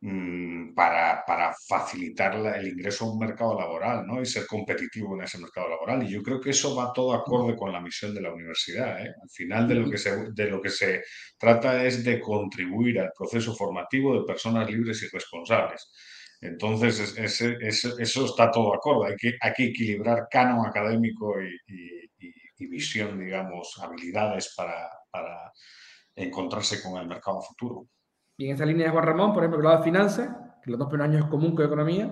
Mm, para, para, facilitar el ingreso a un mercado laboral ¿no? y ser competitivo en ese mercado laboral. Y yo creo que eso va todo acorde con la misión de la universidad. ¿eh? Al final de lo, que se, de lo que se trata es de contribuir al proceso formativo de personas libres y responsables. Entonces, eso está todo acorde. Hay que, hay que equilibrar canon académico y, y, visión, digamos, habilidades para, para encontrarse con el mercado futuro. Y en esa línea de Juan Ramón, por ejemplo, el grado de finanzas, que los dos primeros años es común con economía,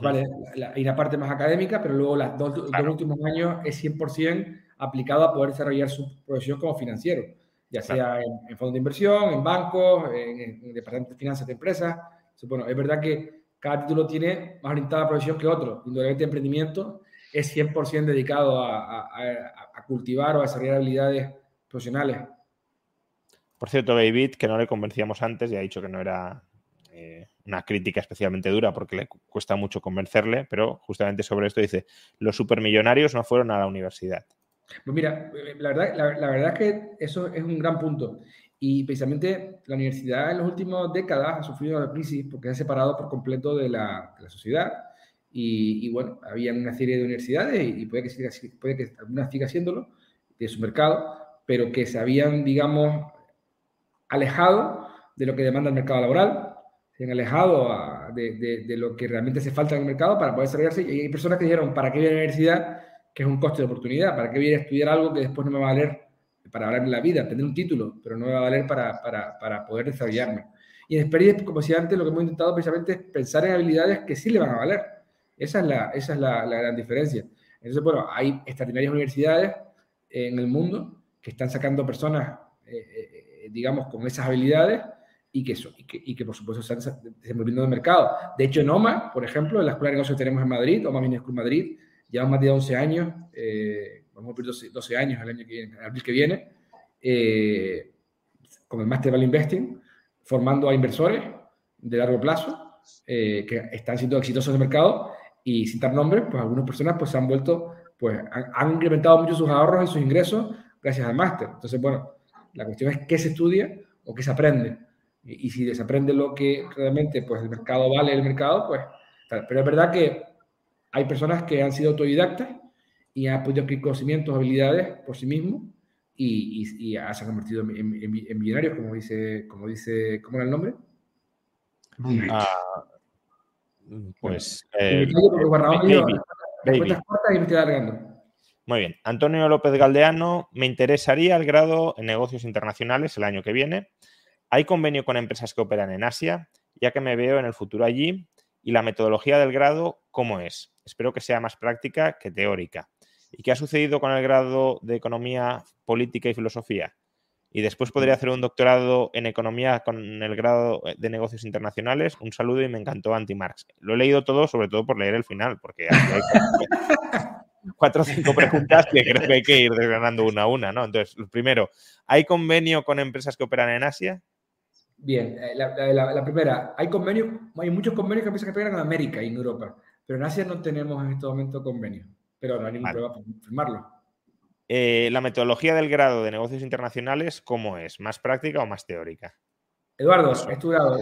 vale, hay una parte más académica, pero luego los dos, últimos años es 100% aplicado a poder desarrollar su profesión como financiero, ya sea en, fondos de inversión, en bancos, en, en departamentos de finanzas de empresas. Bueno, es verdad que cada título tiene más orientada a profesión que otro. Indudablemente, emprendimiento es 100% dedicado a, a cultivar o a desarrollar habilidades profesionales por cierto, David, que no le convencíamos antes, y ha dicho que no era eh, una crítica especialmente dura porque le cuesta mucho convencerle, pero justamente sobre esto dice, los supermillonarios no fueron a la universidad. Pues mira, la verdad, la, verdad es que eso es un gran punto. Y precisamente la universidad en las últimas décadas ha sufrido una crisis porque se ha separado por completo de la, sociedad. Y, bueno, había una serie de universidades y puede que, siga, puede que algunas siga haciéndolo de su mercado, pero que se habían, digamos, alejado de lo que demanda el mercado laboral, se han alejado de, lo que realmente hace falta en el mercado para poder desarrollarse. Y hay personas que dijeron, ¿para qué viene a la universidad? Que es un coste de oportunidad. ¿Para qué viene a estudiar algo que después no me va a valer para valerme la vida? Tener un título, pero no me va a valer para, para, para poder desarrollarme. Y en experiencia, como decía antes, lo que hemos intentado precisamente es pensar en habilidades que sí le van a valer. Esa es la, esa es la, la gran diferencia. Entonces, bueno, hay extraordinarias universidades en el mundo que están sacando personas eh, eh, digamos, con esas habilidades y que, y que, por supuesto se están desenvolviendo en el mercado. De hecho, en OMA, por ejemplo, en la escuela de negocios que tenemos en Madrid, OMA Business School Madrid, llevamos más de 11 años, eh, vamos a cumplir 12, años el año que viene, abril que viene, eh, con el Master Value Investing, formando a inversores de largo plazo eh, que están siendo exitosos en el mercado y sin dar nombres, pues algunas personas pues se han vuelto, pues han, han incrementado mucho sus ahorros y sus ingresos gracias al máster. Entonces, bueno, la cuestión es qué se estudia o qué se aprende. Y, si desaprende lo que realmente pues, el mercado vale el mercado, pues... Pero es verdad que hay personas que han sido autodidactas y han podido adquirir conocimientos, habilidades por sí mismos y, y, se han convertido en, millonarios, como dice, como dice, ¿cómo era el nombre? Ah, pues... Muy bien. Antonio López Galdeano, me interesaría el grado en negocios internacionales el año que viene. ¿Hay convenio con empresas que operan en Asia? Ya que me veo en el futuro allí. ¿Y la metodología del grado cómo es? Espero que sea más práctica que teórica. ¿Y qué ha sucedido con el grado de Economía, Política y Filosofía? Y después podría hacer un doctorado en Economía con el grado de Negocios Internacionales. Un saludo y me encantó Anti-Marx. Lo he leído todo, sobre todo por leer el final, porque (laughs) cuatro o cinco preguntas que creo que hay que ir desgranando una a una, ¿no? Entonces, primero, ¿hay convenio con empresas que operan en Asia? Bien, eh, la, primera, hay convenio, hay muchos convenios que empresas que operan en América y en Europa, pero en Asia no tenemos en este momento convenio, pero no hay ningún problema para firmarlo. Eh, la metodología del grado de negocios internacionales, ¿cómo es? ¿Más práctica o más teórica? Eduardo, estudiado.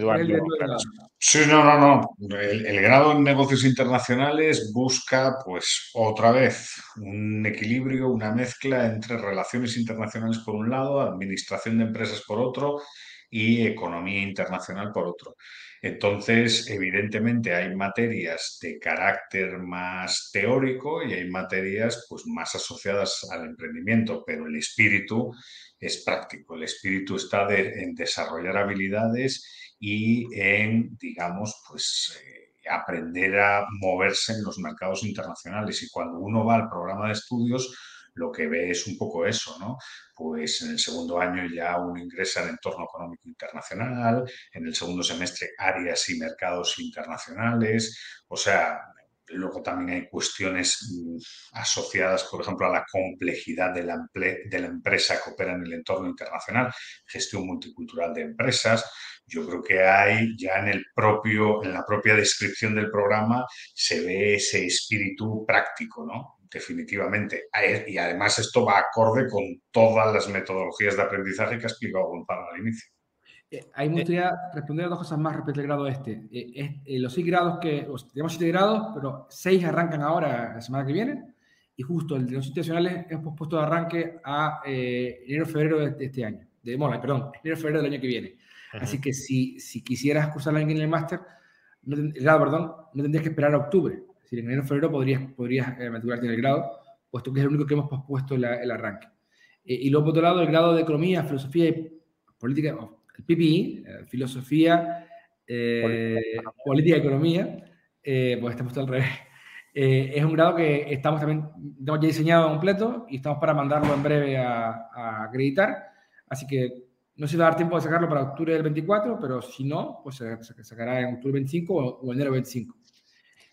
Sí, no, no, no. El, grado en negocios internacionales busca, pues, otra vez, un equilibrio, una mezcla entre relaciones internacionales por un lado, administración de empresas por otro y economía internacional por otro. Entonces, evidentemente hay materias de carácter más teórico y hay materias pues, más asociadas al emprendimiento, pero el espíritu es práctico. El espíritu está en desarrollar habilidades y en, digamos, pues eh, aprender a moverse en los mercados internacionales. Y cuando uno va al programa de estudios, lo que ve es un poco eso, ¿no? Pues en el segundo año ya uno ingresa al entorno económico internacional, en el segundo semestre áreas y mercados internacionales, o sea, Luego también hay cuestiones mm, asociadas, por ejemplo, a la complejidad de la, empresa que opera en el entorno internacional, gestión multicultural de empresas. Yo creo que hay ya en el propio, en la propia descripción del programa se ve ese espíritu práctico, ¿no? Definitivamente. Y además esto va acorde con todas las metodologías de aprendizaje que ha explicado Gonzalo al inicio. Eh, ahí me gustaría responder a dos cosas más respecto al grado este. Eh, eh, los seis grados que, tenemos siete grados, pero seis arrancan ahora la semana que viene, y justo el de los institucionales es pospuesto de arranque a enero-febrero de, este año, de Mola, perdón, enero-febrero del año que viene. Así que si, si quisieras cursar en el máster, el grado, perdón, no tendrías que esperar a octubre. Es decir, en enero-febrero podrías, podrías matricularte en el grado, puesto que es el único que hemos pospuesto el arranque. y luego, por otro lado, el grado de Economía, Filosofía y Política, el PPI, eh, Filosofía, eh, Política y Economía, eh, pues estamos al revés. (laughs) es un grado que estamos también, ya diseñado completo y estamos para mandarlo en breve a, acreditar. Así que no si va a dar tiempo de sacarlo para octubre del 24, pero si no, pues se, sacará en octubre 25 o, enero 25.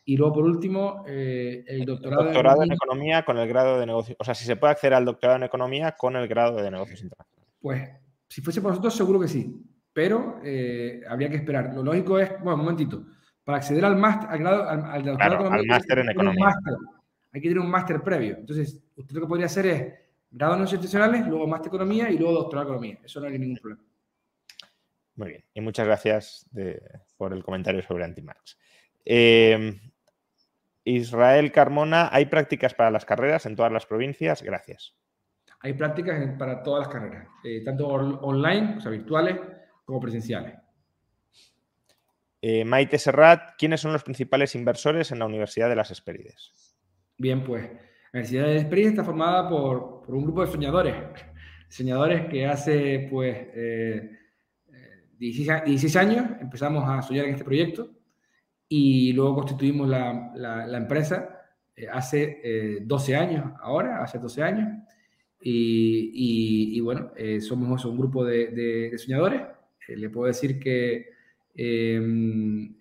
Y luego, por último, el doctorado, doctorado en, economía, con el grado de negocios. O sea, si se puede acceder al doctorado en economía con el grado de negocios internacionales. Pues si fuese por nosotros, seguro que sí, pero eh, habría que esperar. Lo lógico es, bueno, un momentito, para acceder al máster, al grado, al, máster en economía. hay que tener un máster previo. Entonces, usted lo que podría hacer es grado en institucionales, luego máster economía y luego doctorado en economía. Eso no hay ningún problema. Muy bien, y muchas gracias por el comentario sobre Antimarx. Eh, Israel Carmona, ¿hay prácticas para las carreras en todas las provincias? Gracias. Hay prácticas para todas las carreras, eh, tanto online, o sea, virtuales, como presenciales. Eh, Maite Serrat, ¿quiénes son los principales inversores en la Universidad de las Hespérides? Bien, pues la Universidad de las Hespérides está formada por, un grupo de soñadores, (laughs) soñadores que hace pues 16, eh, años empezamos a soñar en este proyecto y luego constituimos la, empresa hace 12 años, ahora, hace 12 años, y, bueno, eh, somos un grupo de, soñadores. Eh, le puedo decir que em,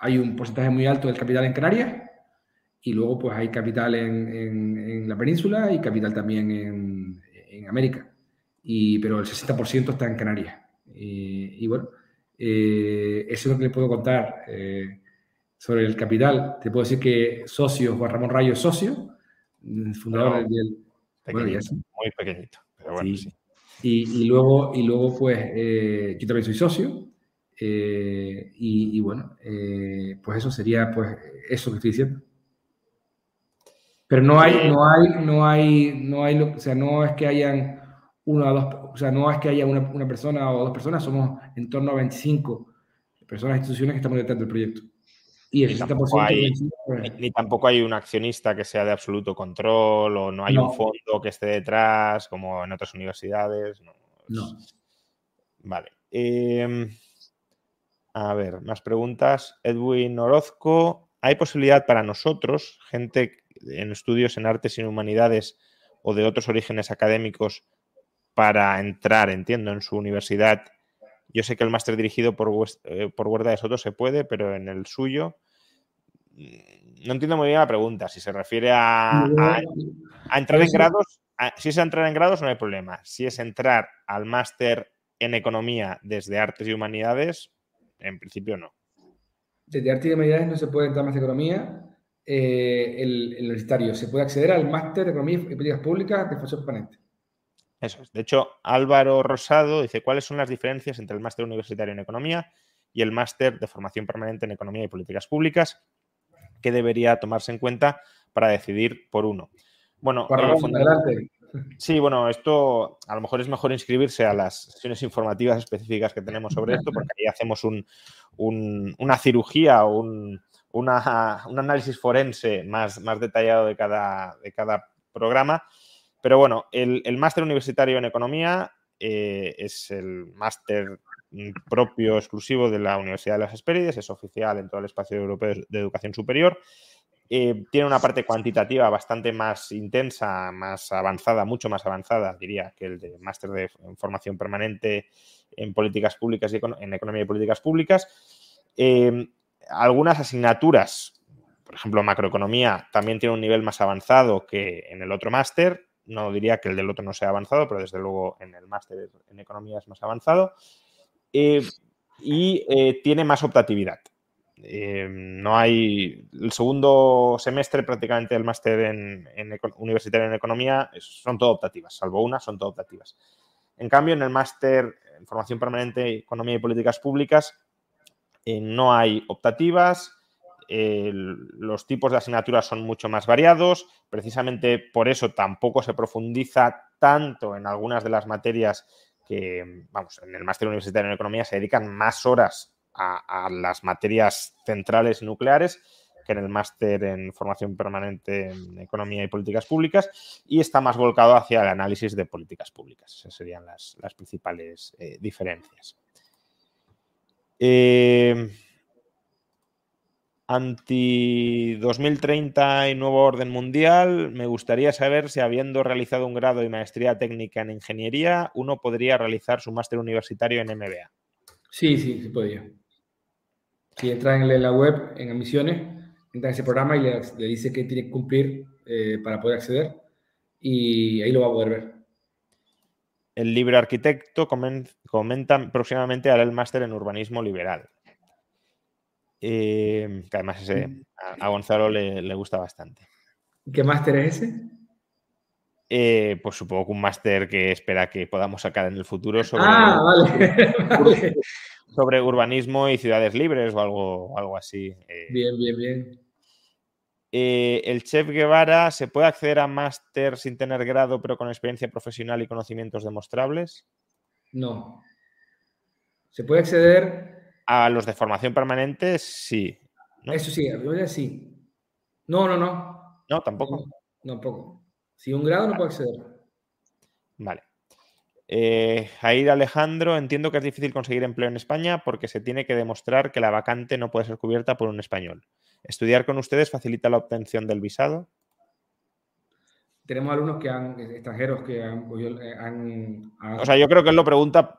hay un porcentaje muy alto del capital en Canarias y luego pues hay capital en, la península y capital también en, América. Y, pero el 60% está en Canarias. Y, bueno, eh, eso es lo que le puedo contar sobre el capital. Te puedo decir que socio, Juan Ramón Rayo es socio, fundador del, muy pequeñito, pero bueno, sí. Y, luego, y luego, pues, eh, yo también soy socio. Eh, y, bueno, eh, pues eso sería, pues, eso que estoy diciendo. Pero no hay, no hay, no hay, no hay, o sea, no es que hayan una o dos, o sea, no es que haya una, una persona o dos personas, somos en torno a 25 personas, instituciones que estamos detrás del proyecto. Y el ni, tampoco hay, un accionista que sea de absoluto control o no hay un fondo que esté detrás, como en otras universidades. No. Vale. Em, a ver, más preguntas. Edwin Orozco. ¿Hay posibilidad para nosotros, gente en estudios en artes y en humanidades o de otros orígenes académicos, para entrar, entiendo, en su universidad yo sé que el máster dirigido por, eh, por Huerta de Soto se puede, pero en el suyo no entiendo muy bien la pregunta. Si se refiere a, entrar en grados, si es entrar en grados no hay problema. Si es entrar al máster en economía desde artes y humanidades, en principio no. Desde artes y humanidades no se puede entrar más de economía. Eh, el, el, universitario se puede acceder al máster de economía y políticas públicas de formación permanente. Eso es. De hecho, Álvaro Rosado dice cuáles son las diferencias entre el máster universitario en economía y el máster de formación permanente en economía y políticas públicas, debería tomarse en cuenta para decidir por uno. Bueno, sí, bueno, esto a lo mejor es mejor inscribirse a las sesiones informativas específicas que tenemos sobre esto, porque ahí hacemos una cirugía o un, análisis forense más, más detallado de cada, de cada programa. Pero bueno, el, máster universitario en economía eh, es el máster propio, exclusivo de la Universidad de las Hespérides, es oficial en todo el espacio europeo de educación superior Eh, tiene una parte cuantitativa bastante más intensa, más avanzada, mucho más avanzada, diría, que el de máster de formación permanente en políticas públicas y en economía y políticas públicas. Eh, algunas asignaturas, por ejemplo, macroeconomía, también tiene un nivel más avanzado que en el otro máster. No diría que el del otro no sea avanzado, pero desde luego en el máster en economía es más avanzado. Eh, y tiene más optatividad. Eh, no hay. El segundo semestre, prácticamente, del máster en, universitario en economía son todo optativas, salvo una, son todo optativas. En cambio, en el máster en formación permanente, economía y políticas públicas, eh, no hay optativas. los tipos de asignaturas son mucho más variados. Precisamente por eso tampoco se profundiza tanto en algunas de las materias que, vamos, en el máster universitario en economía se dedican más horas a, las materias centrales nucleares que en el máster en formación permanente en economía y políticas públicas y está más volcado hacia el análisis de políticas públicas. Esas serían las, principales eh, diferencias. Eh, anti 2030 y nuevo orden mundial, me gustaría saber si habiendo realizado un grado y maestría técnica en ingeniería, uno podría realizar su máster universitario en MBA. Sí, sí, se podría. Si entra en la web, en admisiones, entra en ese programa y le, dice que tiene que cumplir eh, para poder acceder y ahí lo va a poder ver. El libre arquitecto comenta próximamente hará el máster en urbanismo liberal. Eh, que además ese, mm. a, Gonzalo le, gusta bastante. ¿Qué máster es ese? Eh, pues supongo que un máster que espera que podamos sacar en el futuro sobre, ah, (laughs) (laughs) vale. sobre urbanismo y ciudades libres o algo, algo así. Eh. Bien, bien, bien. Eh, el chef Guevara, ¿se puede acceder a máster sin tener grado pero con experiencia profesional y conocimientos demostrables? No. ¿Se puede acceder? A los de formación permanente, sí. Eso sí, a sí. No, no, no. No, tampoco. No, tampoco. Si un grado no puede acceder. Vale. Eh, Jair Alejandro, entiendo que es difícil conseguir empleo en España porque se tiene que demostrar que la vacante no puede ser cubierta por un español. ¿Estudiar con ustedes facilita la obtención del visado? Tenemos alumnos que han, extranjeros que han, O sea, yo creo que él lo pregunta,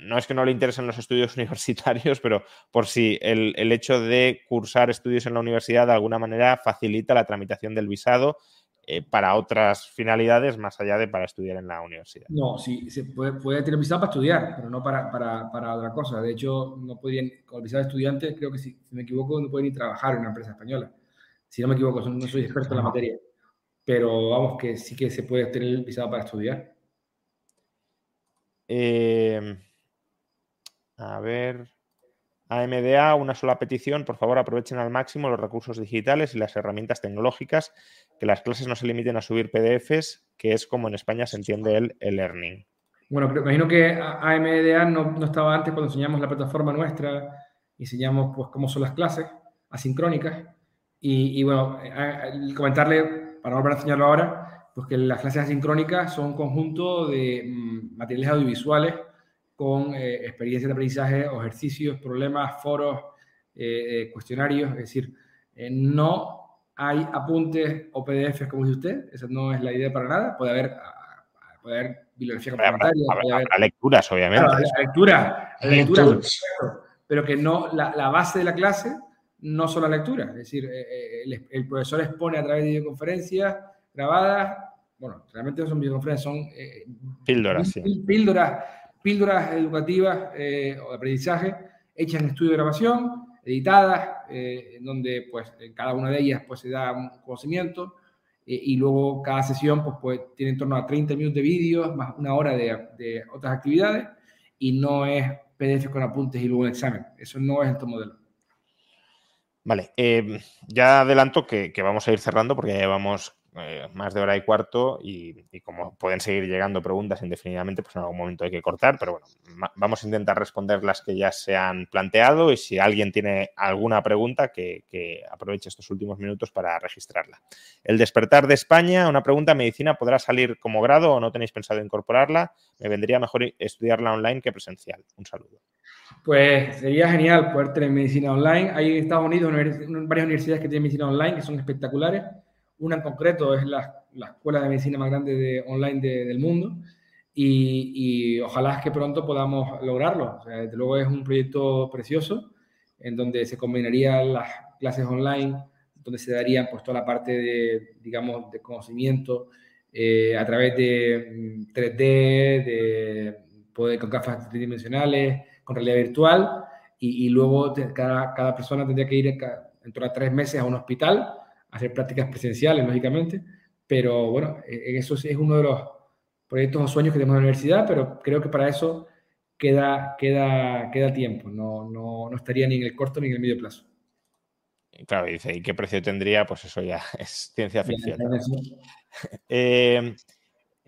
no es que no le interesen los estudios (laughs) universitarios, pero por si el, el hecho de cursar estudios en la universidad de alguna manera facilita la tramitación del visado eh, para otras finalidades más allá de para estudiar en la universidad. No, sí, se puede, puede tener visado para estudiar, pero no para, para, para, otra cosa. De hecho, no podían, con el visado de estudiante, creo que si, me equivoco, no pueden ni trabajar en una empresa española. Si no me equivoco, no soy experto en la materia. Pero vamos, que sí que se puede tener el visado para estudiar. Eh, a ver. AMDA, una sola petición, por favor aprovechen al máximo los recursos digitales y las herramientas tecnológicas, que las clases no se limiten a subir PDFs, que es como en España se entiende el e-learning. Bueno, me imagino que AMDA no, no, estaba antes cuando enseñamos la plataforma nuestra, enseñamos pues cómo son las clases asincrónicas y, bueno, comentarle, para volver a enseñarlo ahora, pues que las clases asincrónicas son un conjunto de mm, materiales audiovisuales con eh, experiencias de aprendizaje ejercicios, problemas, foros, eh, eh, cuestionarios. Es decir, no hay apuntes o PDFs como dice usted, esa no es la idea para nada. Puede haber, ah, puede haber bibliografía complementaria. Habrá, lecturas, obviamente. lectura, lectura, pero que no, la, la, base de la clase no son las lecturas. Es decir, el, el, profesor expone a través de videoconferencias grabadas, bueno, realmente no son videoconferencias, son píldoras, píldoras píldoras educativas eh, o de aprendizaje hechas en estudio de grabación, editadas, eh, en donde pues en cada una de ellas pues se da un conocimiento eh, y luego cada sesión pues, pues, tiene en torno a 30 minutos de vídeos más una hora de, de, otras actividades y no es PDF con apuntes y luego un examen. Eso no es este modelo. Vale, ya adelanto que, que, vamos a ir cerrando porque ya llevamos eh, más de hora y cuarto y, como pueden seguir llegando preguntas indefinidamente, pues en algún momento hay que cortar, pero bueno, vamos a intentar responder las que ya se han planteado y si alguien tiene alguna pregunta, que, aproveche estos últimos minutos para registrarla. El despertar de España, una pregunta, ¿medicina podrá salir como grado o no tenéis pensado incorporarla? Me vendría mejor estudiarla online que presencial. Un saludo. Pues sería genial poder tener medicina online. Hay en Estados Unidos varias universidades que tienen medicina online que son espectaculares. Una en concreto es la, escuela de medicina más grande de, online del mundo. Y, ojalá que pronto podamos lograrlo. desde luego es un proyecto precioso en donde se combinarían las clases online, donde se daría pues toda la parte de, digamos, de conocimiento eh, a través de 3D, mm, de poder con gafas tridimensionales, con realidad virtual, y, luego cada, cada, persona tendría que ir en torno tres meses a un hospital hacer prácticas presenciales, lógicamente, pero bueno, e, eso es uno de los proyectos o sueños que tenemos en la universidad, pero creo que para eso queda, queda, queda tiempo, no, no, no estaría ni en el corto ni en el medio plazo. Claro, dice, ¿y qué precio tendría? Pues eso ya (laughs) es ciencia ficción. (laughs) Eh,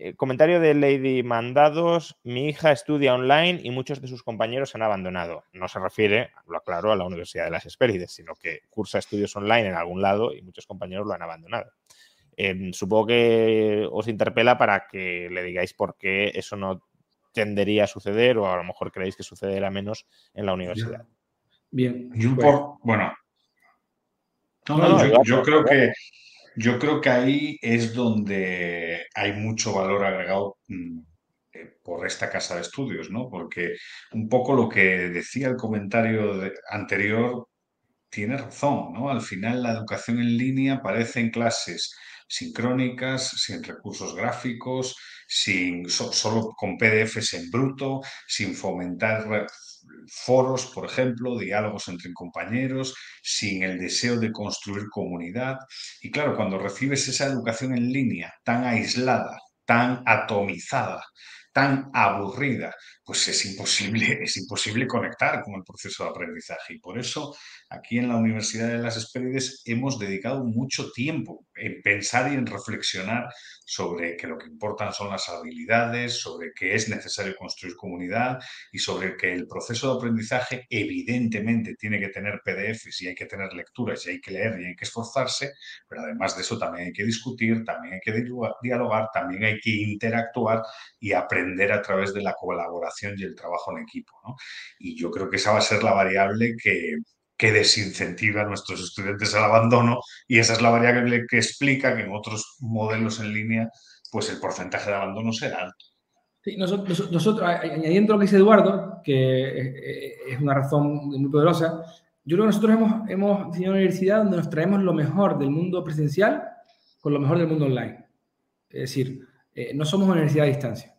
eh, comentario de Lady Mandados. Mi hija estudia online y muchos de sus compañeros han abandonado. No se refiere, lo aclaro, a la Universidad de las Hespérides, sino que cursa estudios online en algún lado y muchos compañeros lo han abandonado. Em, supongo que os interpela para que le digáis por qué eso no tendería a suceder o a lo mejor creéis que sucederá menos en la universidad. Bien. bueno, yo, creo que yo creo que ahí es donde hay mucho valor agregado mm, eh, por esta casa de estudios, ¿no? Porque un poco lo que decía el comentario anterior tiene razón, ¿no? Al final la educación en línea parece en clases sincrónicas, sin recursos gráficos, sin, solo con PDFs en bruto, sin fomentar foros, por ejemplo, diálogos entre compañeros, sin el deseo de construir comunidad. Y claro, cuando recibes esa educación en línea tan aislada, tan atomizada, tan aburrida, pues es imposible, (laughs) es imposible conectar con el proceso de aprendizaje. Y por eso aquí en la Universidad de las Hespérides hemos dedicado mucho tiempo en pensar y en reflexionar sobre que lo que importan son las habilidades, sobre que es necesario construir comunidad y sobre que el proceso de aprendizaje evidentemente tiene que tener PDFs y hay que tener lecturas y hay que leer y hay que esforzarse, pero además de eso también hay que discutir, también hay que dialogar, también hay que interactuar y aprender a través de la colaboración y el trabajo en equipo. Y yo creo que esa va a ser la variable que, que desincentiva a nuestros estudiantes al abandono y esa es la variable que explica que en otros modelos en línea pues el porcentaje de abandono será alto. Sí, nosotros, nosotros, añadiendo lo que dice Eduardo, que es una razón muy poderosa, yo creo que nosotros hemos, hemos diseñado una universidad donde nos traemos lo mejor del mundo presencial con lo mejor del mundo online. Es decir, eh, no somos una universidad a distancia.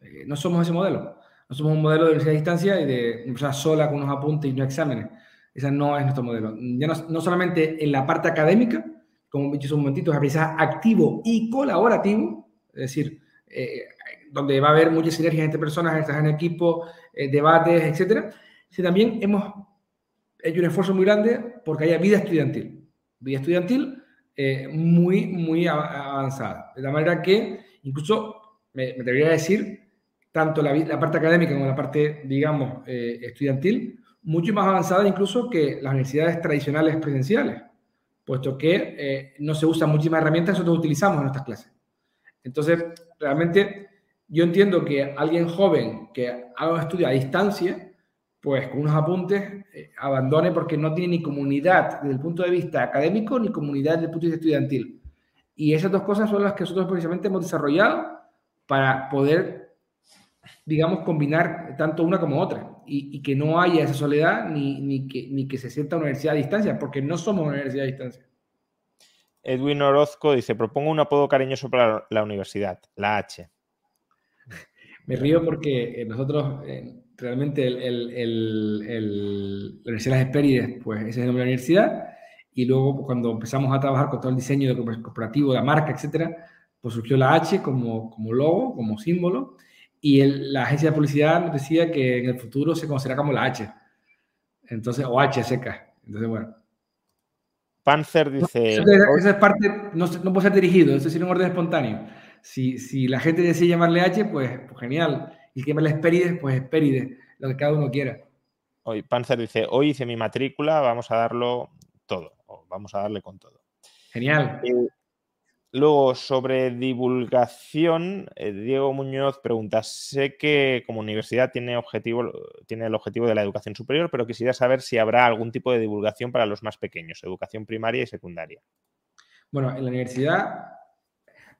Eh, no somos ese modelo. No somos un modelo de universidad a distancia y de universidad sola con unos apuntes y no exámenes. Ese no es nuestro modelo. Ya no, solamente en la parte académica, como he dicho hace un momentito, es aprendizaje activo y colaborativo, es decir, eh, donde va a haber muchas sinergias entre personas, en equipo, eh, debates, etcétera, sino también hemos hecho un esfuerzo muy grande porque haya vida estudiantil. Vida estudiantil muy, muy avanzada. De la manera que, incluso, me, me debería decir, tanto la, la, parte académica como la parte, digamos, estudiantil, mucho más avanzada incluso que las universidades tradicionales presenciales, puesto que eh, no se usan muchísimas herramientas que nosotros utilizamos en nuestras clases. Entonces, realmente yo entiendo que alguien joven que haga estudio a distancia, pues con unos apuntes, eh, abandone porque no tiene ni comunidad desde el punto de vista académico ni comunidad desde el punto de vista estudiantil. Y esas dos cosas son las que nosotros precisamente hemos desarrollado para poder digamos, combinar tanto una como otra y, que no haya esa soledad ni, ni, que, ni que se sienta una universidad a distancia, porque no somos una universidad a distancia. Edwin Orozco dice, propongo un apodo cariñoso para la universidad, la H. (laughs) Me río porque eh, nosotros eh, realmente el, el, el, la Universidad de las Hespérides, pues ese es el nombre de la universidad, y luego cuando empezamos a trabajar con todo el diseño de corporativo, la marca, etcétera, pues surgió la H como, como logo, como símbolo, y la agencia de publicidad nos decía que en el futuro se conocerá como la H. Entonces, o H seca. Entonces, bueno. Panzer dice. esa es parte, no, no, puede ser dirigido, eso es un orden espontáneo. Si, si la gente decide llamarle H, pues, pues genial. Y que llamarle Esperides, pues Esperides, lo que cada uno quiera. Hoy, Panzer dice: Hoy hice mi matrícula, vamos a darlo todo, vamos a darle con todo. Genial. Eh, luego, sobre divulgación, eh, Diego Muñoz pregunta, sé que como universidad tiene, objetivo, tiene el objetivo de la educación superior, pero quisiera saber si habrá algún tipo de divulgación para los más pequeños, educación primaria y secundaria. Bueno, en la universidad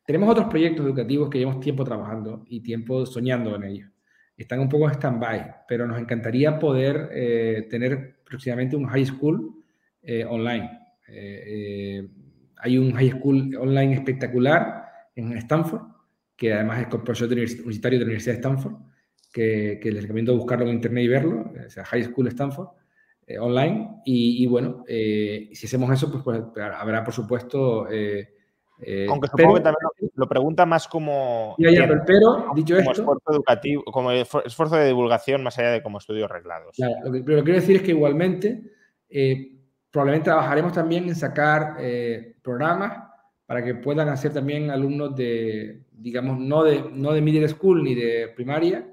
tenemos otros proyectos educativos que llevamos tiempo trabajando y tiempo soñando en ellos. Están un poco en stand-by, pero nos encantaría poder eh, tener próximamente un high school eh, online. Hay un high school online espectacular en Stanford, que además es profesor universitario de la Universidad de Stanford, que, les recomiendo buscarlo en internet y verlo, o sea, High School Stanford, eh, online. Y, bueno, eh, si hacemos eso, pues, pues habrá, por supuesto... Eh, Aunque supongo que también lo, pregunta más como... pero, dicho como esto... Esfuerzo educativo, como esfuerzo de divulgación más allá de como estudios reglados. Claro, lo que, quiero decir es que igualmente probablemente trabajaremos también en sacar eh, programas para que puedan hacer también alumnos de, digamos, no de, no de middle school ni de primaria,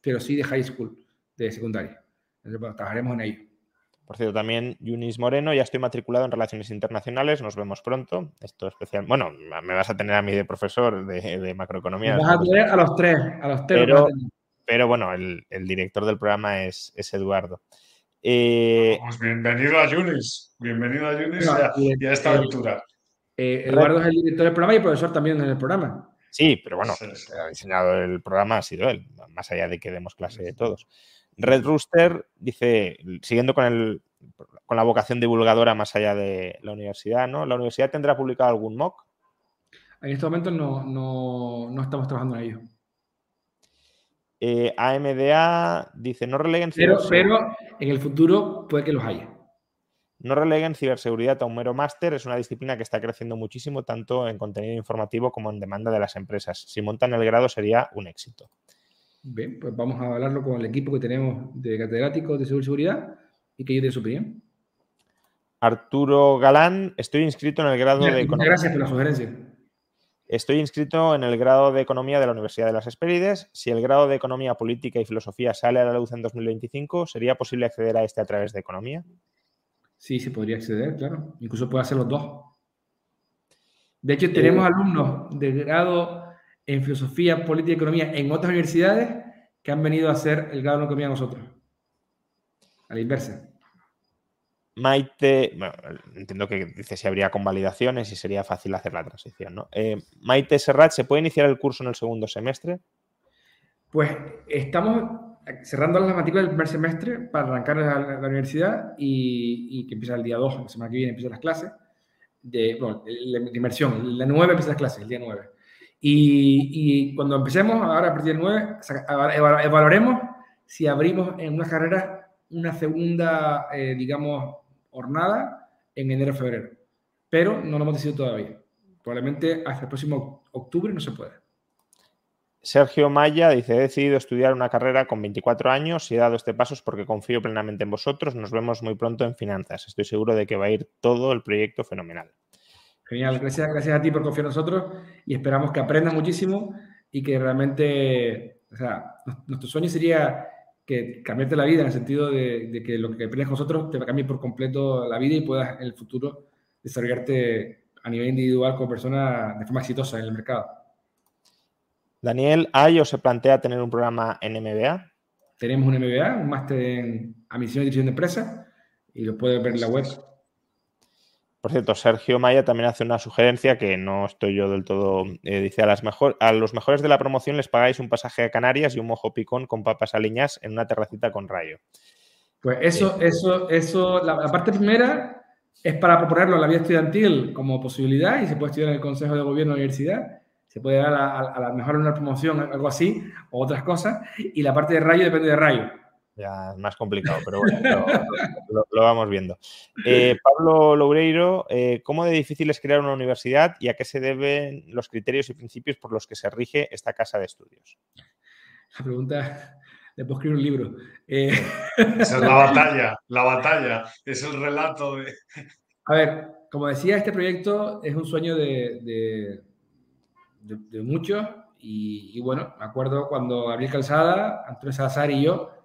pero sí de high school, de secundaria. Entonces, trabajaremos en ello. Por cierto, también Yunis Moreno, ya estoy matriculado en Relaciones Internacionales, nos vemos pronto. Esto especial. Bueno, me vas a tener a mí de profesor de, macroeconomía. vas a tener a los tres, a los tres. Pero, bueno, el, director del programa es, es Eduardo. Eh, pues bienvenido a Yunis, bienvenido a Yunis y, a, esta aventura. Eh, Eduardo es el director del programa y profesor también en el programa. Sí, pero bueno, ha diseñado el programa ha sido él, más allá de que demos clase de todos. Red Rooster dice, siguiendo con, el, con la vocación divulgadora más allá de la universidad, ¿no? ¿La universidad tendrá publicado algún MOOC? En este momento no, no estamos trabajando en ello. Eh, AMDA dice, no releguen pero, pero en el futuro puede que los haya. No releguen ciberseguridad a un mero máster, es una disciplina que está creciendo muchísimo tanto en contenido informativo como en demanda de las empresas. Si montan el grado sería un éxito. Bien, pues vamos a hablarlo con el equipo que tenemos de catedráticos de ciberseguridad y que ellos de su opinión. Arturo Galán, estoy inscrito en el grado de... Gracias por la sugerencia. Estoy inscrito en el grado de Economía de la Universidad de las Espérides. Si el grado de Economía Política y Filosofía sale a la luz en 2025, ¿sería posible acceder a este a través de Economía? Sí, se podría acceder, claro. Incluso puede hacer los dos. De hecho, tenemos eh, alumnos de grado en Filosofía, Política y Economía en otras universidades que han venido a hacer el grado de Economía nosotros. A la inversa. Maite, entiendo que dice si habría convalidaciones y sería fácil hacer la transición, ¿no? Eh, Maite Serrat, ¿se puede iniciar el curso en el segundo semestre? Pues estamos cerrando las matrículas del primer semestre para arrancar la, la universidad y, que empieza el día 2, la semana que viene empiezan las clases de, bueno, la, inmersión, la 9 empieza las clases, el día 9. Y, cuando empecemos, ahora a partir del 9, evaluaremos si abrimos en una carrera una segunda, eh, digamos, jornada en enero-febrero. Pero no lo hemos decidido todavía. Probablemente hasta el próximo octubre no se puede. Sergio Maya dice, he decidido estudiar una carrera con 24 años y he dado este paso porque confío plenamente en vosotros. Nos vemos muy pronto en finanzas. Estoy seguro de que va a ir todo el proyecto fenomenal. Genial, gracias, gracias a ti por confiar en nosotros y esperamos que aprendas muchísimo y que realmente, o sea, nuestro sueño sería que cambiarte la vida en el sentido de, que lo que aprendes con nosotros te va a cambiar por completo la vida y puedas en el futuro desarrollarte a nivel individual como persona de forma exitosa en el mercado. Daniel, ¿hay o se plantea tener un programa en MBA? Tenemos un MBA, un máster en admisión y dirección de empresas y lo puedes ver en la web por cierto, Sergio Maya también hace una sugerencia que no estoy yo del todo. Eh, dice: a, las mejor, a los mejores de la promoción les pagáis un pasaje a Canarias y un mojo picón con papas aliñas en una terracita con rayo. Pues eso, eh, eso, eso, la, parte primera es para proponerlo a la vida estudiantil como posibilidad y se puede estudiar en el Consejo de Gobierno de la universidad. Se puede dar a, a, la mejor una promoción, algo así, o otras cosas. Y la parte de rayo depende de rayo ya es más complicado, pero bueno, (laughs) lo, vamos viendo. Eh, Pablo Loureiro, eh, ¿cómo de difícil es crear una universidad y a qué se deben los criterios y principios por los que se rige esta casa de estudios? La pregunta, le puedo escribir un libro. Eh, Esa es la batalla, la batalla, es el relato de... A ver, como decía, este proyecto es un sueño de, de, muchos y, y, bueno, me acuerdo cuando Gabriel Calzada, Antonio Salazar y yo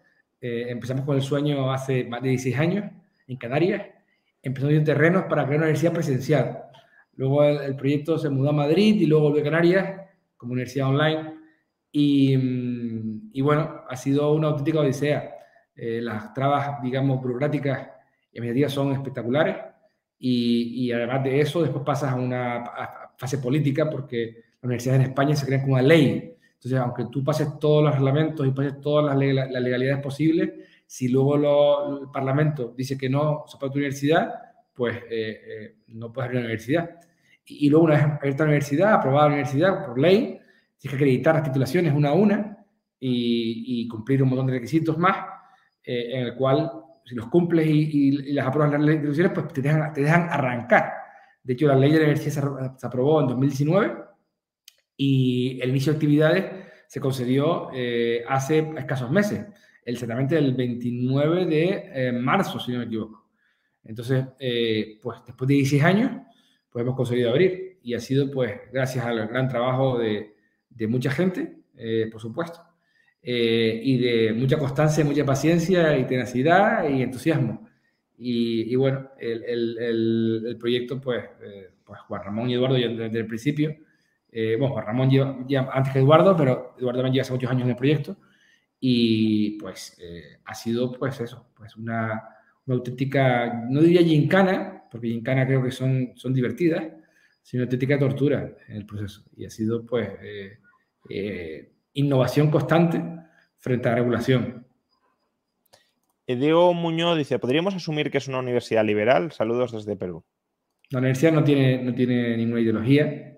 eh, empezamos con el sueño hace más de 16 años en Canarias. Empezamos en terrenos para crear una universidad presencial. Luego el, proyecto se mudó a Madrid y luego volvió a Canarias como universidad online. Y, mm, y bueno, ha sido una auténtica odisea. Eh, las trabas, digamos, burocráticas y administrativas son espectaculares. Y, y, además de eso, después pasas a una fase política porque las universidades en España se crean como una ley. Entonces, aunque tú pases todos los reglamentos y pases todas las, legalidades posibles, si luego el Parlamento dice que no se puede tu universidad, pues eh, eh, no puedes abrir la universidad. Y, luego, una vez abierta la universidad, aprobada la universidad por ley, tienes que acreditar las titulaciones una a una y, cumplir un montón de requisitos más, eh, en el cual, si los cumples y, las apruebas las titulaciones, pues te dejan, te dejan arrancar. De hecho, la ley de la universidad se, aprobó en 2019 y el inicio de actividades se concedió hace escasos meses, exactamente el 29 de marzo, si no me equivoco. Entonces, eh, pues después de 16 años, pues hemos conseguido abrir y ha sido pues gracias al gran trabajo de, mucha gente, eh, por supuesto, eh, y de mucha constancia, mucha paciencia y tenacidad y entusiasmo. Y, bueno, el, proyecto, pues, pues Juan Ramón y Eduardo desde el principio, bueno, Juan Ramón lleva, antes que Eduardo, pero Eduardo también lleva hace muchos años en el proyecto y pues ha sido pues eso, pues una una auténtica, no diría gincana, porque gincana creo que son, son divertidas, sino auténtica tortura en el proceso. Y ha sido, pues, eh, eh, innovación constante frente a la regulación. Eh, Diego Muñoz dice, ¿podríamos asumir que es una universidad liberal? Saludos desde Perú. La universidad no tiene, no tiene ninguna ideología.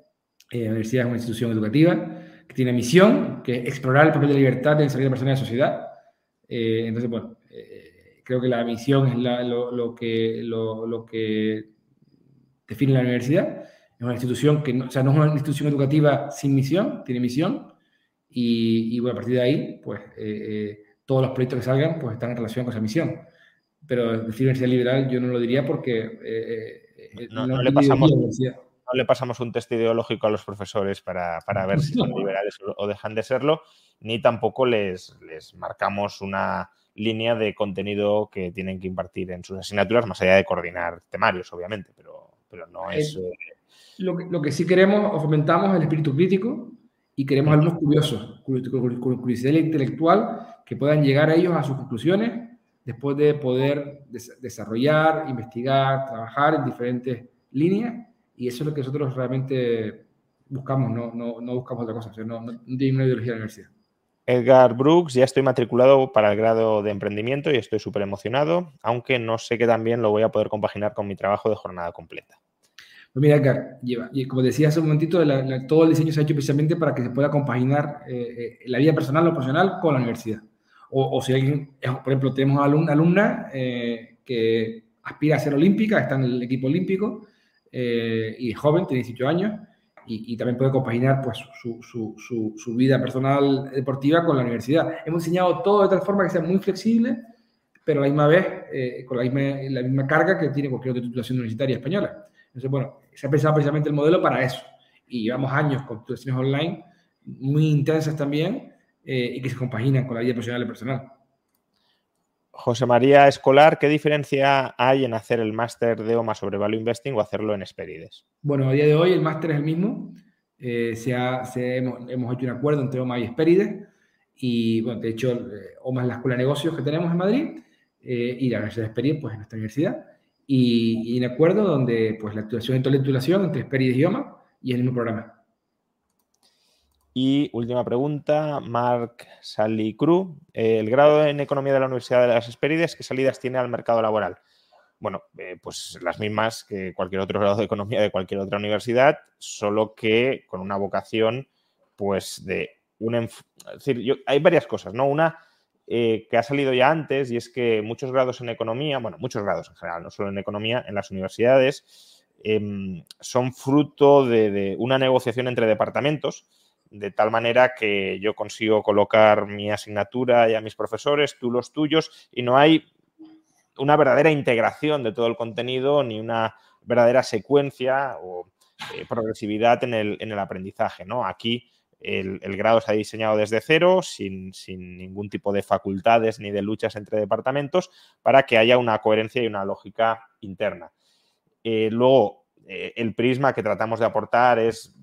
La universidad es una institución educativa que tiene misión, que es explorar el papel de libertad de desarrollo personal de la sociedad. entonces, bueno, creo que la misión es lo, que, lo, que define la universidad. Es una institución que, no, o sea, no es una institución educativa sin misión, tiene misión. Y, bueno, a partir de ahí, pues eh, eh, todos los proyectos que salgan pues están en relación con esa misión. Pero decir universidad liberal yo no lo diría porque eh, no, le pasamos, no le pasamos un test ideológico a los profesores para, para ver si son (laughs) liberales o dejan de serlo, ni tampoco les, les marcamos una, línea de contenido que tienen que impartir en sus asignaturas, más allá de coordinar temarios, obviamente, pero, pero no es... Eh, lo, que, lo, que, sí queremos o fomentamos el espíritu crítico y queremos alumnos curiosos, con curiosidad intelectual, que puedan llegar a ellos a sus conclusiones después de poder desarrollar, investigar, trabajar en diferentes líneas y eso es lo que nosotros realmente buscamos, no, no, no buscamos otra cosa, no, no, tiene una ideología de la universidad. Edgar Brooks, ya estoy matriculado para el grado de emprendimiento y estoy súper emocionado, aunque no sé que también lo voy a poder compaginar con mi trabajo de jornada completa. Pues mira, Edgar, como decía hace un momentito, todo el diseño se ha hecho precisamente para que se pueda compaginar eh, eh, la vida personal o profesional con la universidad. O, si alguien, por ejemplo, tenemos una alumna eh, que aspira a ser olímpica, está en el equipo olímpico y es joven, tiene 18 años, y, también puede compaginar pues, su, su, su, vida personal deportiva con la universidad. Hemos diseñado todo de tal forma que sea muy flexible, pero la misma vez eh, con la misma, la misma carga que tiene cualquier otra titulación universitaria española. Entonces, bueno, se ha pensado precisamente el modelo para eso. Y llevamos años con titulaciones online muy intensas también eh, y que se compaginan con la vida profesional y personal. José María Escolar, ¿qué diferencia hay en hacer el máster de OMA sobre Value Investing o hacerlo en Esperides? Bueno, a día de hoy el máster es el mismo. Eh, se hemos, hecho un acuerdo entre OMA y Esperides. Y, bueno, de hecho, eh, OMA es la escuela de negocios que tenemos en Madrid eh, y la Universidad de Esperides, pues, en nuestra universidad. Y, y un acuerdo donde, pues, la titulación es la titulación entre Esperides y OMA y el mismo programa. Y última pregunta, Mark Salicru. Eh, el grado en economía de la Universidad de las Esperides, ¿qué salidas tiene al mercado laboral? Bueno, eh, pues las mismas que cualquier otro grado de economía de cualquier otra universidad, solo que con una vocación, pues de un... Es decir, hay varias cosas, ¿no? Una eh, que ha salido ya antes y es que muchos grados en economía, bueno, muchos grados en general, no solo en economía, en las universidades, em, son fruto de una negociación entre departamentos de tal manera que yo consigo colocar mi asignatura y a mis profesores, tú los tuyos, y no hay una verdadera integración de todo el contenido ni una verdadera secuencia o eh, progresividad en el, aprendizaje. ¿no? Aquí el, grado se ha diseñado desde cero, sin, ningún tipo de facultades ni de luchas entre departamentos, para que haya una coherencia y una lógica interna. Eh, luego, eh, el prisma que tratamos de aportar es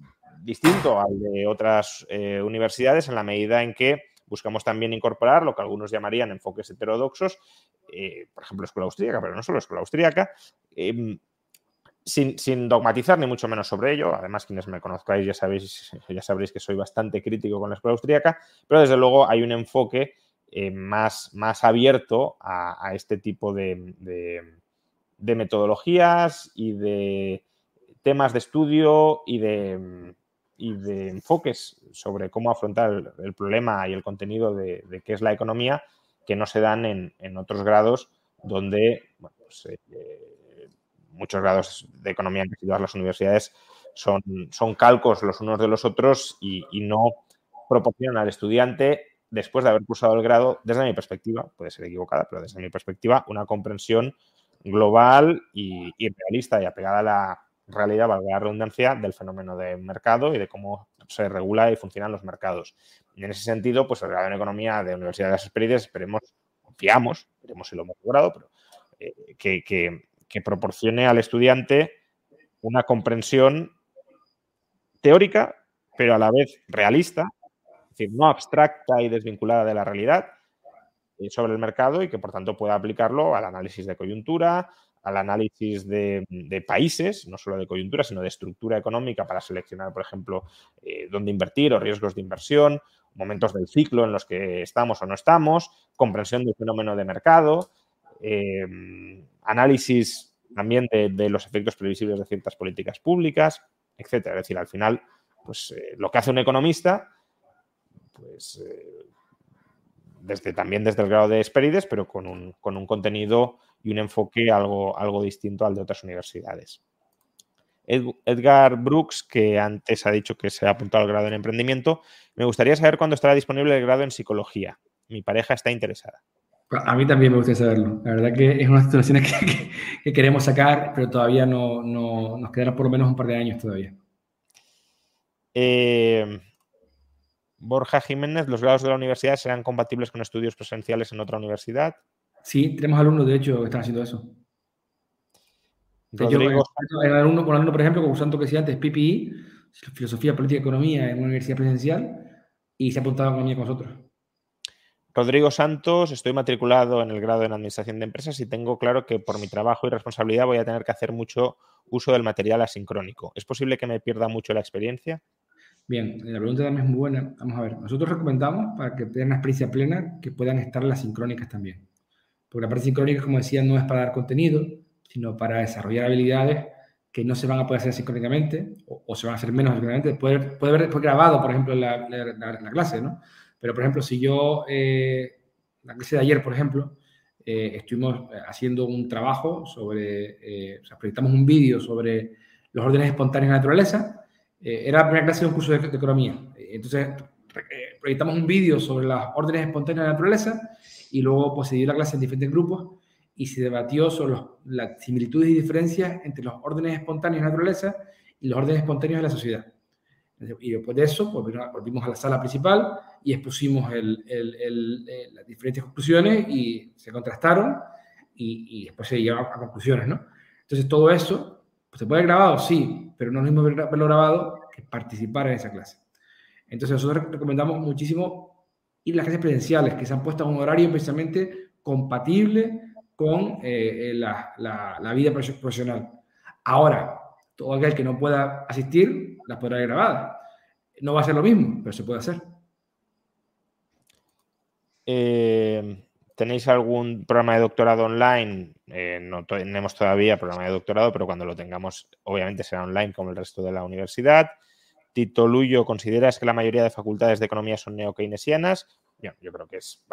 distinto al de otras eh, universidades en la medida en que buscamos también incorporar lo que algunos llamarían enfoques heterodoxos, por ejemplo, escuela austríaca, pero no solo escuela austríaca, em, sin, dogmatizar ni mucho menos sobre ello. Además, quienes me conozcáis ya sabéis, ya sabréis que soy bastante crítico con la escuela austríaca, pero desde luego hay un enfoque eh, más, más, abierto a, este tipo de, metodologías y de temas de estudio y de, de enfoques sobre cómo afrontar el, problema y el contenido de, qué es la economía que no se dan en, otros grados donde pues, eh, muchos grados de economía que todas las universidades son, son calcos los unos de los otros y, no proporcionan al estudiante, después de haber cursado el grado, desde mi perspectiva, puede ser equivocada, pero desde mi perspectiva, una comprensión global y, realista y apegada a la realidad, valga la redundancia, del fenómeno de mercado y de cómo se regula y funcionan los mercados. Y en ese sentido, pues el grado en economía de Universidad de las Esperides, esperemos, confiamos, veremos si lo hemos logrado, pero eh, que, que proporcione al estudiante una comprensión teórica, pero a la vez realista, es decir, no abstracta y desvinculada de la realidad eh, sobre el mercado y que por tanto pueda aplicarlo al análisis de coyuntura, al análisis de, países, no solo de coyuntura, sino de estructura económica para seleccionar, por ejemplo, eh, dónde invertir o riesgos de inversión, momentos del ciclo en los que estamos o no estamos, comprensión del fenómeno de mercado, eh, análisis también de, los efectos previsibles de ciertas políticas públicas, etcétera. Es decir, al final, pues eh, lo que hace un economista, pues desde, también desde el grado de Esperides, pero con un, con un contenido y un enfoque algo, algo distinto al de otras universidades. Edgar Brooks, que antes ha dicho que se ha apuntado al grado en emprendimiento, me gustaría saber cuándo estará disponible el grado en psicología. Mi pareja está interesada. A mí también me gustaría saberlo. La verdad que es una situaciones que, queremos sacar, pero todavía no, nos quedará por lo menos un par de años todavía. Eh, Borja Jiménez, ¿los grados de la universidad serán compatibles con estudios presenciales en otra universidad? Sí, tenemos alumnos, de hecho, que están haciendo eso. Rodrigo... Yo, el alumno, con alumno, por ejemplo, cursando que decía antes, PPI, Filosofía, Política y Economía en una universidad presencial, y se ha apuntado a economía con nosotros. Rodrigo Santos, estoy matriculado en el grado en Administración de Empresas y tengo claro que por mi trabajo y responsabilidad voy a tener que hacer mucho uso del material asincrónico. ¿Es posible que me pierda mucho la experiencia? Bien, la pregunta también es muy buena. Vamos a ver, nosotros recomendamos para que tengan una experiencia plena que puedan estar las sincrónicas también. Porque la parte sincrónica, como decía, no es para dar contenido, sino para desarrollar habilidades que no se van a poder hacer sincrónicamente o, se van a hacer menos sincrónicamente. Puede, puede después grabado, por ejemplo, la, la clase, ¿no? Pero, por ejemplo, si yo, eh, la clase de ayer, por ejemplo, eh, estuvimos eh, haciendo un trabajo sobre, o sea, proyectamos un vídeo sobre los órdenes espontáneos de la naturaleza. era la primera clase de un curso de, economía. Entonces, proyectamos un vídeo sobre las órdenes espontáneas de la naturaleza y luego pues, se dio la clase en diferentes grupos y se debatió sobre las similitudes y diferencias entre los órdenes espontáneos de la naturaleza y los órdenes espontáneos de la sociedad. Y después de eso, volvimos a la sala principal y expusimos el, el, eh, las diferentes conclusiones y se contrastaron y, y después se llegaron a conclusiones, ¿no? Entonces, todo eso, pues, ¿se puede haber grabado? Sí, pero no es lo mismo haberlo grabado que participar en esa clase. Entonces, nosotros recomendamos muchísimo ir a las clases presenciales, que se han puesto a un horario precisamente compatible con eh, eh, la, vida profesional. Ahora, todo aquel que no pueda asistir, las podrá ir grabadas. No va a ser lo mismo, pero se puede hacer. Eh, ¿Tenéis algún programa de doctorado online? Eh, no tenemos todavía programa de doctorado, pero cuando lo tengamos, obviamente será online como el resto de la universidad. Tito Luyo, ¿consideras que la mayoría de facultades de economía son neokeynesianas? Yo, yo creo que es,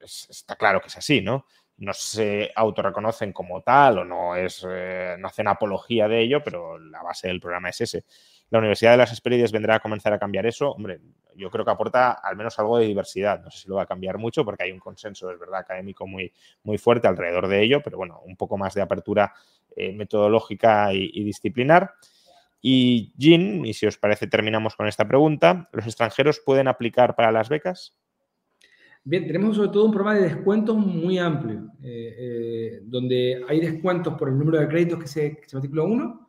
está claro que es así, ¿no? no se autorreconocen como tal o no, es, eh, no hacen apología de ello, pero la base del programa es ese. La Universidad de las Esperides vendrá a comenzar a cambiar eso. Hombre, yo creo que aporta al menos algo de diversidad. No sé si lo va a cambiar mucho porque hay un consenso, es verdad, académico muy, muy fuerte alrededor de ello, pero bueno, un poco más de apertura eh, metodológica y, y disciplinar. Y Jean, y si os parece terminamos con esta pregunta, ¿los extranjeros pueden aplicar para las becas? Bien, tenemos sobre todo un programa de descuentos muy amplio, eh, eh, donde hay descuentos por el número de créditos que se, que se matricula uno,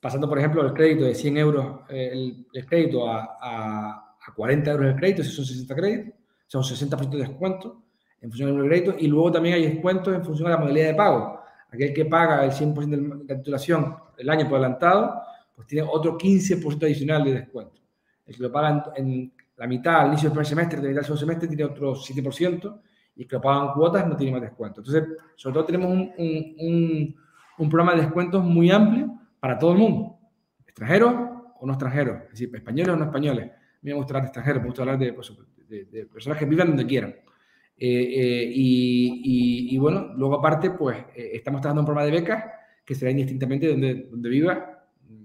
pasando, por ejemplo, el crédito de 100 euros, el, crédito a, a, 40 euros el crédito, si son 60 créditos, son 60% de descuento en función del crédito, y luego también hay descuentos en función de la modalidad de pago. Aquel que paga el 100% de la titulación el año por adelantado, pues tiene otro 15% adicional de descuento. El que lo paga en, la mitad al inicio del primer semestre, de la mitad del segundo semestre, tiene otro 7%, y el que lo paga en cuotas no tiene más descuento. Entonces, sobre todo tenemos un, un, un programa de descuentos muy amplio para todo el mundo, extranjeros o no extranjeros, es decir, españoles o no españoles. A mí me gusta hablar de extranjeros, me gusta hablar de, pues, personas que vivan donde quieran. Eh, eh, y, bueno, luego aparte, pues eh, estamos trabajando un programa de becas que será indistintamente donde, donde viva.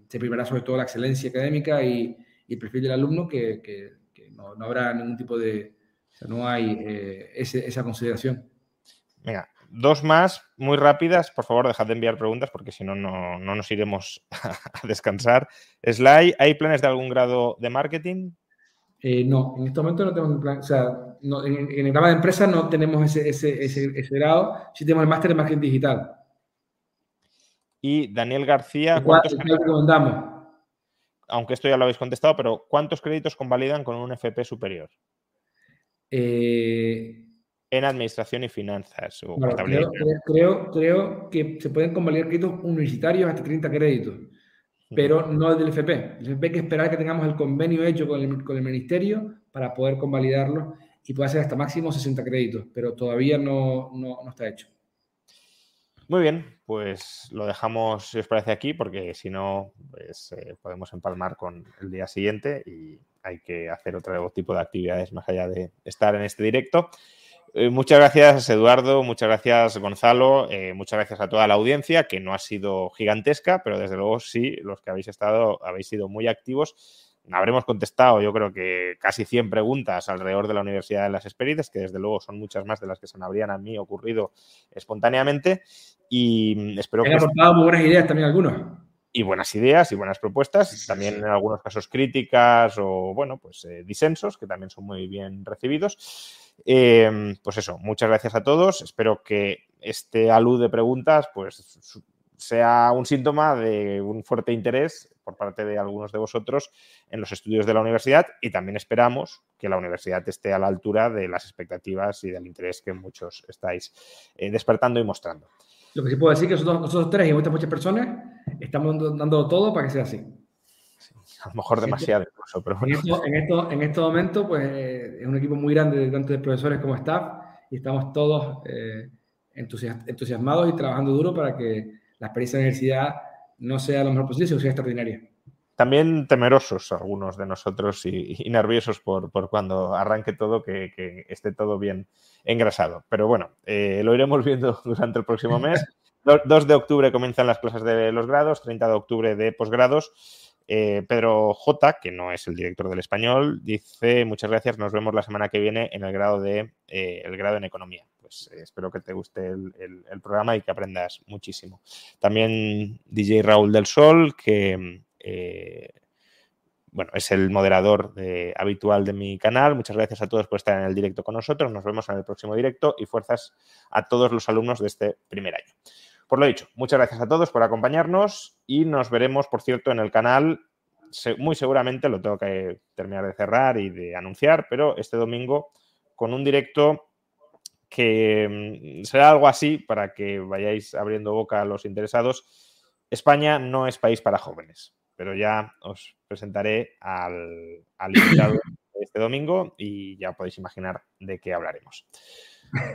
Se primará sobre todo la excelencia académica y, el perfil del alumno, que, no, habrá ningún tipo de... O sea, no hay esa consideración. Venga, Dos más, muy rápidas. Por favor, dejad de enviar preguntas porque si no, no nos iremos (laughs) a descansar. Sly, ¿hay planes de algún grado de marketing? Eh, no, en este momento no tenemos plan. O sea, en, el grado de empresa no tenemos ese, ese, grado. Sí tenemos el máster de marketing digital. Y Daniel García. ¿Cuántos recomendamos? Aunque esto ya lo habéis contestado, pero ¿cuántos créditos convalidan con un FP superior? Eh, en administración y finanzas. creo, creo, que se pueden convalidar créditos universitarios hasta 30 créditos, pero no del FP. El FP hay que esperar que tengamos el convenio hecho con el, con el ministerio para poder convalidarlo y puede ser hasta máximo 60 créditos, pero todavía no, no, no está hecho. Muy bien, pues lo dejamos, si os parece, aquí, porque si no, pues, eh, podemos empalmar con el día siguiente y hay que hacer otro tipo de actividades más allá de estar en este directo. Eh, muchas gracias, Eduardo. Muchas gracias, Gonzalo. Eh, muchas gracias a toda la audiencia, que no ha sido gigantesca, pero desde luego sí, los que habéis estado, habéis sido muy activos. Habremos contestado, yo creo que casi 100 preguntas alrededor de la Universidad de las Esperides, que desde luego son muchas más de las que se me habrían a mí ocurrido espontáneamente. Y espero que. aportado muy buenas ideas también algunos y buenas ideas y buenas propuestas, también en algunos casos críticas o, bueno, pues eh, disensos, que también son muy bien recibidos. Em, pues eso, muchas gracias a todos. Espero que este alud de preguntas pues sea un síntoma de un fuerte interés por parte de algunos de vosotros en los estudios de la universidad y también esperamos que la universidad esté a la altura de las expectativas y del interés que muchos estáis eh, despertando y mostrando. Lo que sí puedo decir es que nosotros, nosotros tres y muchas, muchas personas estamos dando todo para que sea así a lo mejor demasiado incluso, pero En, esto, en, este momento, pues es un equipo muy grande, tanto de profesores como staff, y estamos todos eh, entusiasmados y trabajando duro para que la experiencia de la universidad no sea lo mejor posible, sino sea extraordinaria. También temerosos algunos de nosotros y, nerviosos por, por, cuando arranque todo, que, que, esté todo bien engrasado. Pero bueno, eh, lo iremos viendo (laughs) durante el próximo mes. (laughs) 2 de octubre comienzan las clases de los grados, 30 de octubre de posgrados. Eh, Pedro J, que no es el director del español, dice muchas gracias, nos vemos la semana que viene en el grado de eh, el grado en economía. Pues eh, espero que te guste el, programa y que aprendas muchísimo. También DJ Raúl del Sol, que bueno, es el moderador habitual de mi canal. Muchas gracias a todos por estar en el directo con nosotros. Nos vemos en el próximo directo y fuerzas a todos los alumnos de este primer año. Por lo dicho, muchas gracias a todos por acompañarnos y nos veremos, por cierto, en el canal. Muy seguramente lo tengo que terminar de cerrar y de anunciar, pero este domingo con un directo que mm, será algo así para que vayáis abriendo boca a los interesados. España no es país para jóvenes, pero ya os presentaré al, invitado este domingo y ya podéis imaginar de qué hablaremos.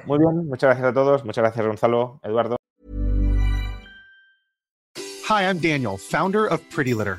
Muy bien, muchas gracias a todos, muchas gracias Gonzalo, Eduardo. Hi, I'm Daniel, founder of Pretty Litter.